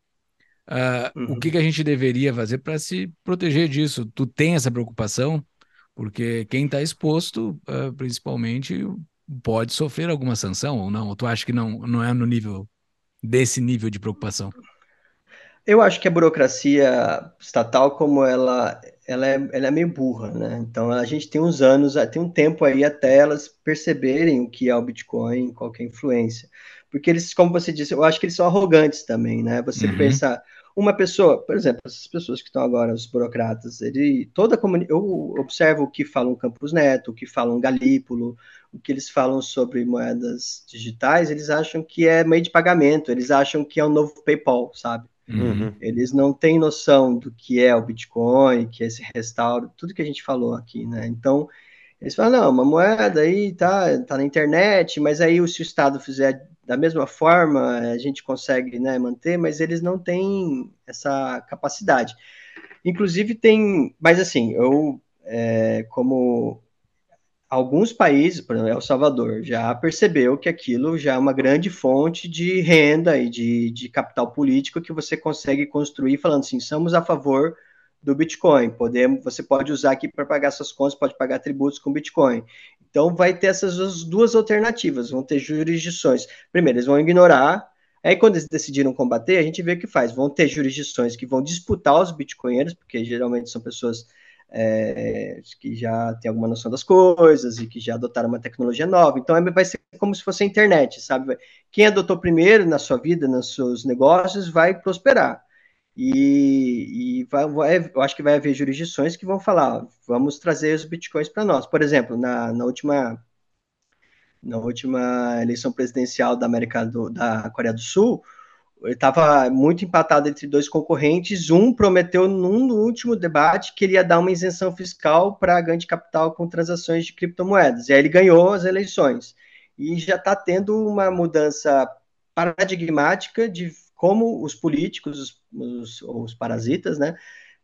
uh, uhum. o que, que a gente deveria fazer para se proteger disso? Tu tem essa preocupação? Porque quem está exposto, uh, principalmente, pode sofrer alguma sanção ou não? Ou tu acha que não, não é no nível desse nível de preocupação? Eu acho que a burocracia estatal, como ela, ela, é, ela é meio burra, né? Então a gente tem uns anos, tem um tempo aí até elas perceberem o que é o Bitcoin, qual é a influência. Porque eles, como você disse, eu acho que eles são arrogantes também, né? Você uhum. pensa, uma pessoa, por exemplo, essas pessoas que estão agora, os burocratas, ele, toda a comunidade, eu observo o que falam Campos Neto, o que falam Galípolo, o que eles falam sobre moedas digitais, eles acham que é meio de pagamento, eles acham que é um novo PayPal, sabe? Uhum. Eles não têm noção do que é o Bitcoin, que é esse restauro, tudo que a gente falou aqui, né? Então, eles falam, não, uma moeda aí tá, tá na internet, mas aí se o Estado fizer da mesma forma, a gente consegue né, manter, mas eles não têm essa capacidade. Inclusive tem, mas assim, eu, é, como alguns países, por exemplo, El Salvador, já percebeu que aquilo já é uma grande fonte de renda e de, de capital político que você consegue construir falando assim, somos a favor do Bitcoin, podemos, você pode usar aqui para pagar suas contas, pode pagar tributos com Bitcoin. Então vai ter essas duas alternativas, vão ter jurisdições. Primeiro, eles vão ignorar, aí quando eles decidiram combater, a gente vê o que faz, vão ter jurisdições que vão disputar os bitcoinheiros, porque geralmente são pessoas é, que já tem alguma noção das coisas e que já adotaram uma tecnologia nova. Então, é, vai ser como se fosse a internet, sabe? Quem adotou primeiro na sua vida, nos seus negócios, vai prosperar. E, e vai, vai, eu acho que vai haver jurisdições que vão falar, vamos trazer os bitcoins para nós. Por exemplo, na, na última na última eleição presidencial da América do, da Coreia do Sul, estava muito empatado entre dois concorrentes. Um prometeu, num último debate, que ele ia dar uma isenção fiscal para ganho de capital com transações de criptomoedas. E aí ele ganhou as eleições. E já está tendo uma mudança paradigmática de como os políticos, os, os parasitas, né,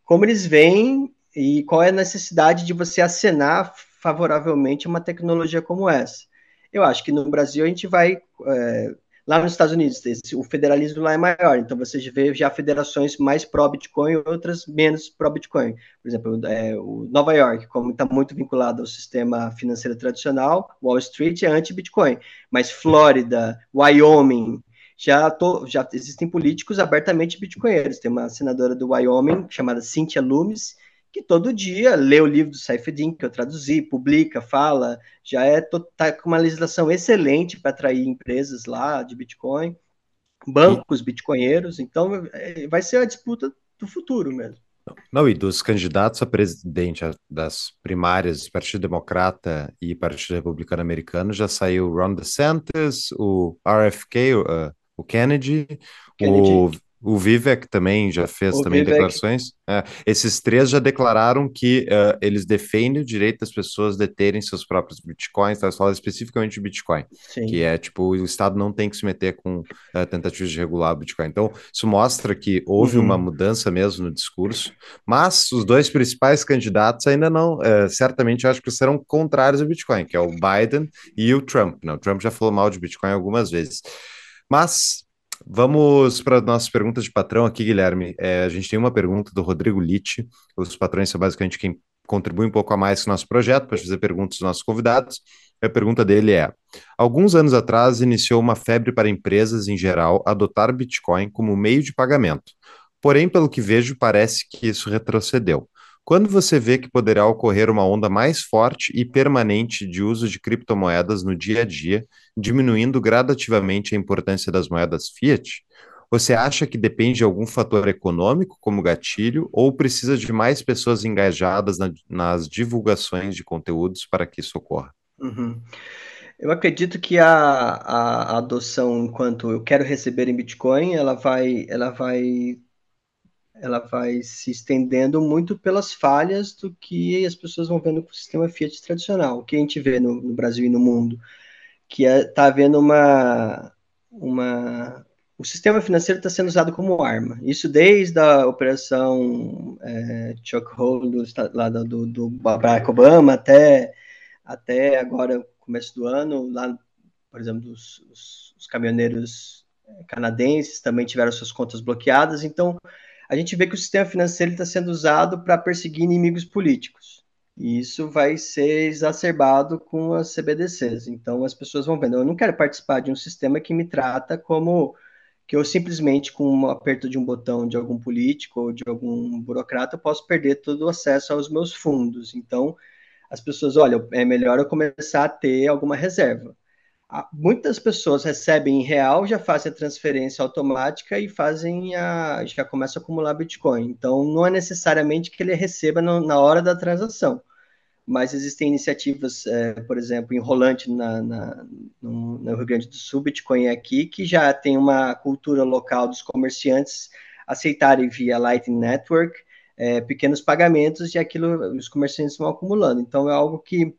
como eles veem e qual é a necessidade de você acenar favoravelmente uma tecnologia como essa. Eu acho que no Brasil a gente vai. É, Lá nos Estados Unidos, esse, o federalismo lá é maior, então você vê já federações mais pró-Bitcoin e outras menos pró-Bitcoin. Por exemplo, é, o Nova York, como está muito vinculado ao sistema financeiro tradicional, Wall Street é anti-Bitcoin, mas Flórida, Wyoming, já, tô, já existem políticos abertamente bitcoinheiros. Tem uma senadora do Wyoming chamada Cynthia Loomis, que todo dia lê o livro do Saifeddin, que eu traduzi, publica, fala, já é tá com uma legislação excelente para atrair empresas lá de Bitcoin, bancos bitcoinheiros, então é, vai ser a disputa do futuro mesmo. Não, e dos candidatos a presidente das primárias, Partido Democrata e Partido Republicano Americano, já saiu Ron DeSantis, o RFK, o, uh, o Kennedy, Kennedy. o o Vivek também já fez o também Vivek. declarações. É, esses três já declararam que uh, eles defendem o direito das pessoas de terem seus próprios bitcoins, tá? falando especificamente de Bitcoin, Sim. que é tipo, o Estado não tem que se meter com uh, tentativas de regular o Bitcoin. Então, isso mostra que houve uhum. uma mudança mesmo no discurso, mas os dois principais candidatos ainda não, uh, certamente acho que serão contrários ao Bitcoin, que é o Biden e o Trump. Não, o Trump já falou mal de Bitcoin algumas vezes. Mas Vamos para nossas perguntas de patrão aqui, Guilherme. É, a gente tem uma pergunta do Rodrigo Litti. Os patrões são basicamente quem contribui um pouco a mais com o nosso projeto para fazer perguntas aos nossos convidados. A pergunta dele é: Alguns anos atrás iniciou uma febre para empresas em geral adotar Bitcoin como meio de pagamento. Porém, pelo que vejo, parece que isso retrocedeu. Quando você vê que poderá ocorrer uma onda mais forte e permanente de uso de criptomoedas no dia a dia, diminuindo gradativamente a importância das moedas fiat, você acha que depende de algum fator econômico, como gatilho, ou precisa de mais pessoas engajadas na, nas divulgações de conteúdos para que isso ocorra? Uhum. Eu acredito que a, a, adoção enquanto eu quero receber em Bitcoin, ela vai, ela vai ela vai se estendendo muito pelas falhas do que as pessoas vão vendo com o sistema Fiat tradicional, o que a gente vê no, no Brasil e no mundo, que está é, tá havendo uma, uma... O sistema financeiro está sendo usado como arma. Isso desde a operação é, Chokehold do, lá do, do Barack Obama até, até agora, começo do ano, lá, por exemplo, os, os, os caminhoneiros canadenses também tiveram suas contas bloqueadas, então a gente vê que o sistema financeiro está sendo usado para perseguir inimigos políticos. E isso vai ser exacerbado com as CBDCs. Então as pessoas vão vendo, eu não quero participar de um sistema que me trata como que eu simplesmente, com um aperto de um botão de algum político ou de algum burocrata, posso perder todo o acesso aos meus fundos. Então, as pessoas, olha, é melhor eu começar a ter alguma reserva muitas pessoas recebem em real, já fazem a transferência automática e fazem a, já começa a acumular Bitcoin. Então, não é necessariamente que ele receba no, na hora da transação, mas existem iniciativas, é, por exemplo, em Rolante, na, na, no, no, Rio Grande do Sul, Bitcoin é aqui, que já tem uma cultura local dos comerciantes aceitarem via Lightning Network é, pequenos pagamentos e aquilo os comerciantes vão acumulando. Então, é algo que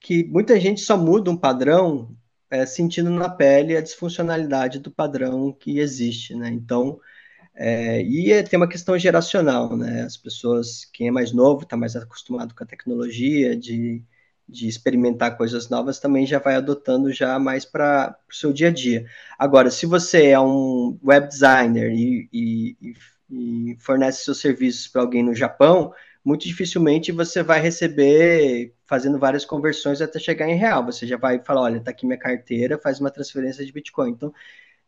que muita gente só muda um padrão é, sentindo na pele a disfuncionalidade do padrão que existe, né? Então, é, e é, tem uma questão geracional, né? As pessoas, quem é mais novo, está mais acostumado com a tecnologia, de, de experimentar coisas novas, também já vai adotando já mais para o seu dia a dia. Agora, se você é um web designer e, e, e fornece seus serviços para alguém no Japão, muito dificilmente você vai receber fazendo várias conversões até chegar em real. Você já vai falar, olha, tá aqui minha carteira, faz uma transferência de Bitcoin. Então,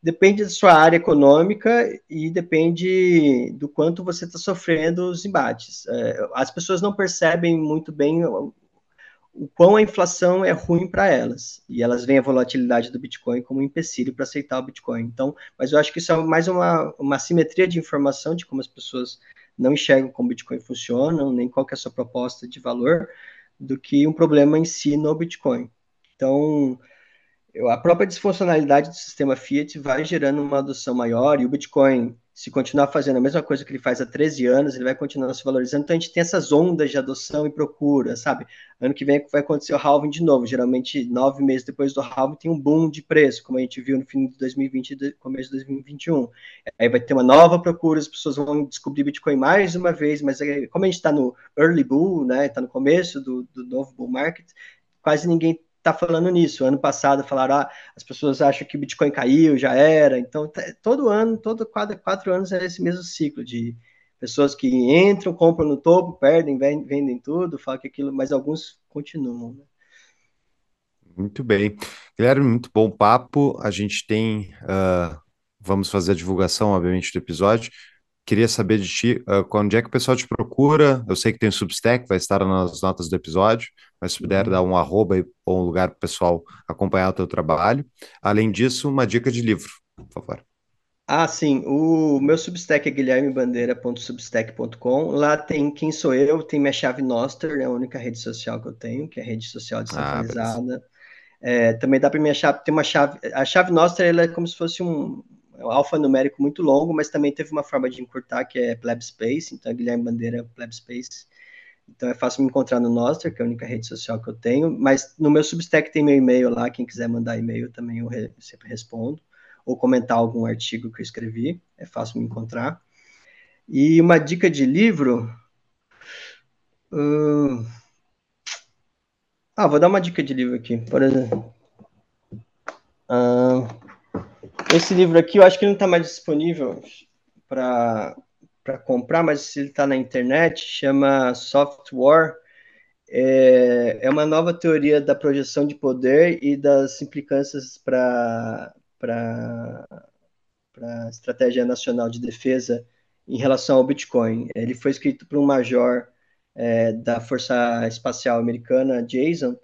depende da sua área econômica e depende do quanto você está sofrendo os embates. É, as pessoas não percebem muito bem o, quão a inflação é ruim para elas. E elas veem a volatilidade do Bitcoin como um empecilho para aceitar o Bitcoin. Então, mas eu acho que isso é mais uma, uma simetria de informação de como as pessoas não enxergam como Bitcoin funciona, nem qual é a sua proposta de valor, do que um problema em si no Bitcoin. Então, a própria disfuncionalidade do sistema Fiat vai gerando uma adoção maior e o Bitcoin se continuar fazendo a mesma coisa que ele faz há 13 anos, ele vai continuar se valorizando. Então a gente tem essas ondas de adoção e procura, sabe? Ano que vem vai acontecer o halving de novo. Geralmente, nove meses depois do halving, tem um boom de preço, como a gente viu no fim de 2020 e começo de 2021. Aí vai ter uma nova procura, as pessoas vão descobrir Bitcoin mais uma vez, mas como a gente está no early bull, né? Está no começo do, do novo bull market, quase ninguém está falando nisso. Ano passado falaram, ah, as pessoas acham que o Bitcoin caiu, já era. Então, tá, todo ano, todo quatro, quatro anos é esse mesmo ciclo de pessoas que entram, compram no topo, perdem, vendem tudo, falam que aquilo, mas alguns continuam. Né? Muito bem. Guilherme, muito bom papo. A gente tem, uh, vamos fazer a divulgação, obviamente, do episódio. Queria saber de ti, uh, onde é que o pessoal te procura? Eu sei que tem o Substack, vai estar nas notas do episódio, mas se puder uhum. dar um arroba ou um lugar para o pessoal acompanhar o teu trabalho. Além disso, uma dica de livro, por favor. Ah, sim. O meu Substack é guilhermebandeira.substack.com. Lá tem quem sou eu, tem minha chave Noster, é a única rede social que eu tenho, que é a rede social ah, descentralizada. Ah, é, também dá para minha chave, tem uma chave, a chave Noster ela é como se fosse um alfanumérico muito longo, mas também teve uma forma de encurtar que é Pleb Space, então é Guilherme Bandeira Pleb Space. Então é fácil me encontrar no Noster, que é a única rede social que eu tenho, mas no meu Substack tem meu e-mail lá, quem quiser mandar e-mail também eu re, sempre respondo ou comentar algum artigo que eu escrevi, é fácil me encontrar. E uma dica de livro. Uh... Ah, vou dar uma dica de livro aqui, por exemplo. Uh... Esse livro aqui eu acho que não está mais disponível para comprar, mas ele está na internet, chama Software. É, é uma nova teoria da projeção de poder e das implicâncias para a Estratégia Nacional de Defesa em relação ao Bitcoin. Ele foi escrito por um major é, da Força Espacial Americana, Jason.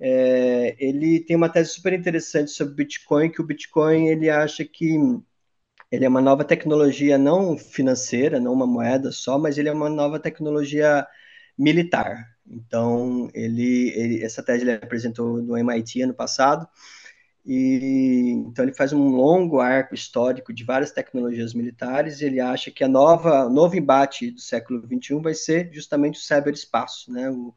É, ele tem uma tese super interessante sobre Bitcoin, que o Bitcoin ele acha que ele é uma nova tecnologia não financeira, não uma moeda só, mas ele é uma nova tecnologia militar. Então, ele, ele essa tese ele apresentou no MIT ano passado, e então ele faz um longo arco histórico de várias tecnologias militares. Ele acha que a nova, novo embate do século XXI vai ser justamente o cyberespaço, né? O,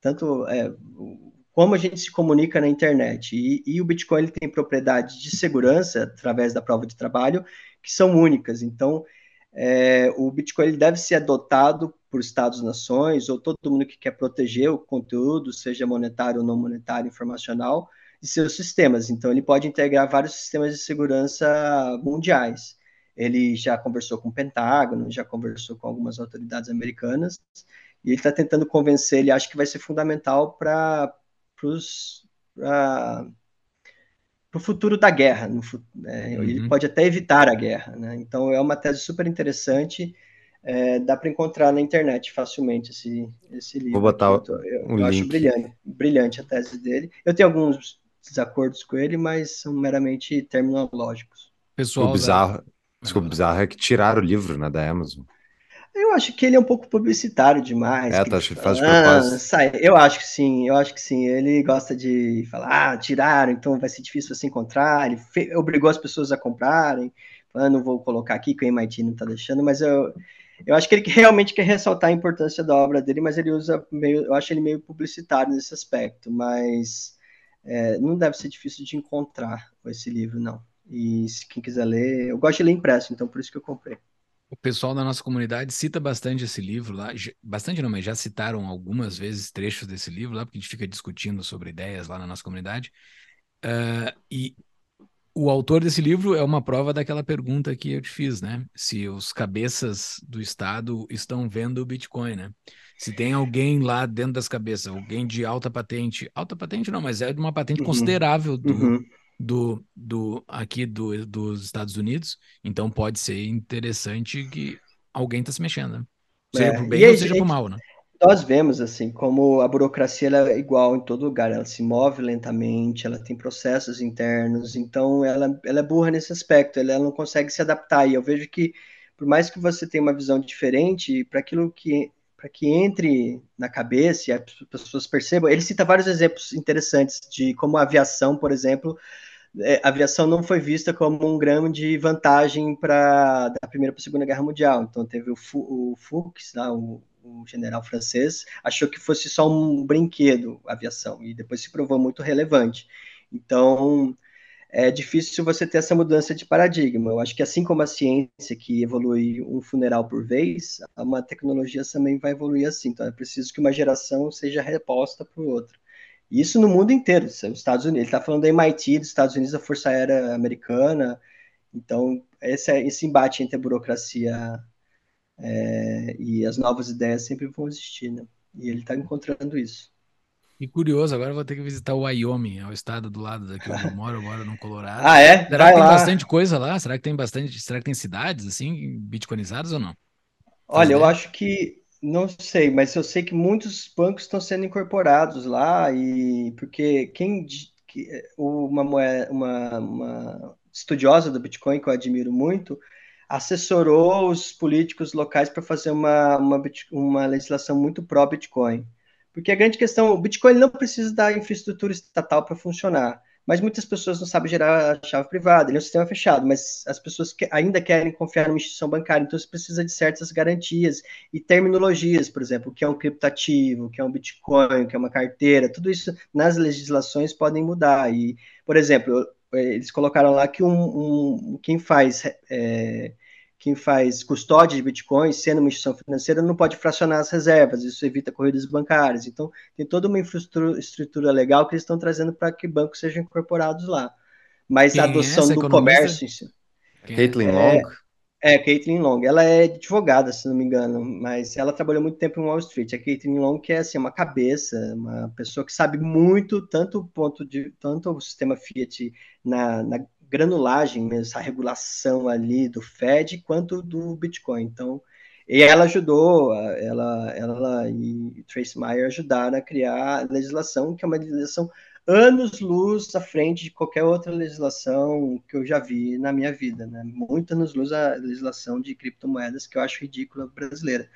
tanto é, o, como a gente se comunica na internet. E, e, o Bitcoin ele tem propriedades de segurança através da prova de trabalho que são únicas. Então, é, o Bitcoin ele deve ser adotado por estados-nações ou todo mundo que quer proteger o conteúdo, seja monetário ou não monetário, informacional de seus sistemas. Então, ele pode integrar vários sistemas de segurança mundiais. Ele já conversou com o Pentágono, já conversou com algumas autoridades americanas, e ele está tentando convencer, ele acha que vai ser fundamental para o futuro da guerra. No, é, uhum. Ele pode até evitar a guerra. Né? Então, é uma tese super interessante. É, dá para encontrar na internet facilmente esse, esse livro. Vou botar aqui. eu, eu, um eu acho brilhante, brilhante a tese dele. Eu tenho alguns desacordos com ele, mas são meramente terminológicos. Pessoal, o bizarro, da... desculpa, o bizarro é que tiraram o livro né, da Amazon. Eu acho que ele é um pouco publicitário demais. É, tá, acho que faz ah, sai. Eu acho que sim, eu acho que sim. Ele gosta de falar, ah, tiraram, então vai ser difícil você encontrar. Ele fe... obrigou as pessoas a comprarem. Falando, não vou colocar aqui que o MIT não tá deixando, mas eu, eu acho que ele realmente quer ressaltar a importância da obra dele, mas ele usa meio, eu acho ele meio publicitário nesse aspecto, mas é, não deve ser difícil de encontrar esse livro, não. E se quem quiser ler, eu gosto de ler impresso, então por isso que eu comprei. O pessoal da nossa comunidade cita bastante esse livro lá, bastante não, mas já citaram algumas vezes trechos desse livro lá, porque a gente fica discutindo sobre ideias lá na nossa comunidade. Uh, e o autor desse livro é uma prova daquela pergunta que eu te fiz, né? Se os cabeças do Estado estão vendo o Bitcoin, né? Se tem alguém lá dentro das cabeças, alguém de alta patente, alta patente não, mas é de uma patente uhum. considerável do, uhum. Do, do, aqui do, dos Estados Unidos, então pode ser interessante que alguém está se mexendo, né? Seja é, por bem ou seja por mal, né? Nós vemos assim como a burocracia é igual em todo lugar, ela se move lentamente, ela tem processos internos, então ela, ela é burra nesse aspecto, ela, ela não consegue se adaptar. E eu vejo que por mais que você tenha uma visão diferente, para aquilo que para que entre na cabeça e as pessoas percebam. Ele cita vários exemplos interessantes de como a aviação, por exemplo, é, a aviação não foi vista como um grande vantagem para da Primeira para a Segunda Guerra Mundial. Então teve o, o Fuchs, lá, o, o, general francês, achou que fosse só um brinquedo a aviação e depois se provou muito relevante. Então é difícil você ter essa mudança de paradigma. Eu acho que assim como a ciência que evolui um funeral por vez, uma tecnologia também vai evoluir assim. Então é preciso que uma geração seja reposta por outra. Isso no mundo inteiro. Os Estados Unidos, ele está falando da MIT, dos Estados Unidos, da Força Aérea Americana. Então, esse, esse embate entre a burocracia é, e as novas ideias sempre vão existir, né? E ele está encontrando isso. E curioso, agora vou ter que visitar o Wyoming, é o estado do lado daqui onde eu moro agora no Colorado. Ah, é? Será Vai que tem lá. bastante coisa lá? Será que tem bastante, será que tem cidades assim bitcoinizadas ou não? Olha, eu acho que não sei, mas eu sei que muitos bancos estão sendo incorporados lá e porque quem que, uma, uma, uma estudiosa do Bitcoin que eu admiro muito assessorou os políticos locais para fazer uma, uma, uma legislação muito pró-Bitcoin. Porque a grande questão, o Bitcoin não precisa da infraestrutura estatal para funcionar, mas muitas pessoas não sabem gerar a chave privada, ele é um sistema fechado, mas as pessoas que ainda querem confiar numa instituição bancária, então você precisa de certas garantias e terminologias, por exemplo, o que é um criptativo, o que é um Bitcoin, o que é uma carteira, tudo isso nas legislações podem mudar. E, por exemplo, eles colocaram lá que um, um quem faz é, quem faz custódia de bitcoins, sendo uma instituição financeira, não pode fracionar as reservas, isso evita corridas bancárias. Então, tem toda uma infraestrutura legal que eles estão trazendo para que bancos sejam incorporados lá. Mas Quem a é adoção é do comércio em si. Caitlin Long? É, é, Caitlin Long. Ela é advogada, se não me engano, mas ela trabalhou muito tempo em Wall Street. A Caitlin Long que é assim, uma cabeça, uma pessoa que sabe muito, tanto o ponto de tanto o sistema Fiat na, na granulagem, mesmo, essa regulação ali do Fed quanto do Bitcoin. Então, e ela ajudou, ela, ela e Trace Meyer ajudaram a criar a legislação, que é uma legislação anos-luz à frente de qualquer outra legislação que eu já vi na minha vida, né? Muito anos-luz a legislação de criptomoedas, que eu acho ridícula brasileira.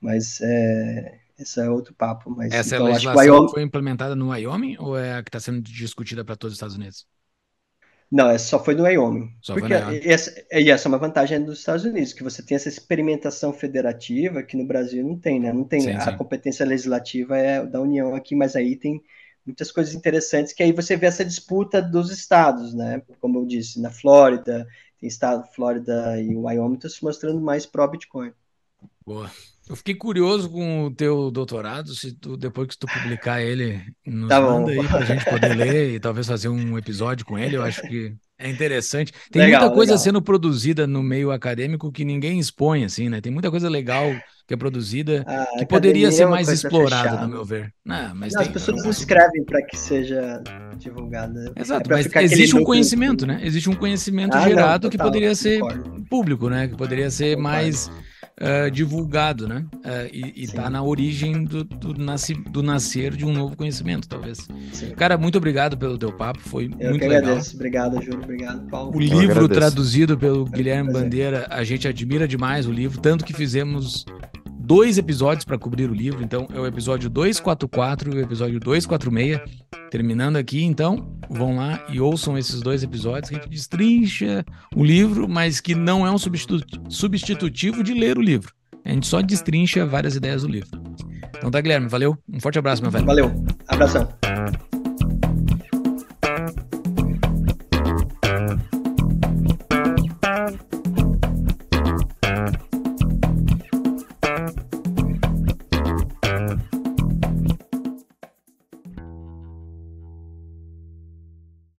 Mas é, esse é outro papo. Mas, Essa então, legislação Wyoming... foi implementada no Wyoming ou é a que está sendo discutida para todos os Estados Unidos? Não, essa só foi no Wyoming. Só porque essa, e essa é uma vantagem dos Estados Unidos, que você tem essa experimentação federativa que no Brasil não tem, né? Não tem sim, a sim. competência legislativa é da União aqui, mas aí tem muitas coisas interessantes que aí você vê essa disputa dos estados, né? Como eu disse, na Flórida, tem estado Flórida e Wyoming estão se mostrando mais pró Bitcoin. Boa. Eu fiquei curioso com o teu doutorado, se tu, depois que tu publicar ele, nos tá manda aí pra gente poder ler e talvez fazer um episódio com ele, eu acho que é interessante. Tem legal, muita coisa legal. sendo produzida no meio acadêmico que ninguém expõe, assim, né? Tem muita coisa legal que é produzida ah, que poderia ser é mais explorada, no meu ver. Não, mas não, tem... As pessoas não escrevem para que seja divulgada. Exato, é mas existe um conhecimento, né? Existe um conhecimento ah, gerado não, total, que poderia ser concordo. público, né? Que poderia ser concordo. mais uh, divulgado, né? Uh, e está na origem do, do, nasci, do, nascer de um novo conhecimento, talvez. Sim. Cara, muito obrigado pelo teu papo, foi Eu muito que legal. agradeço. Obrigado, Júlio. Obrigado, Paulo. O livro traduzido pelo Guilherme Bandeira, a gente admira demais o livro, tanto que fizemos dois episódios para cobrir o livro. Então, é o episódio 244 e o episódio 246. Terminando aqui, então, vão lá e ouçam esses dois episódios que a gente destrincha o livro, mas que não é um substitutivo de ler o livro. A gente só destrincha várias ideias do livro. Então tá, Guilherme, valeu. Um forte abraço, meu velho. Valeu. Abração.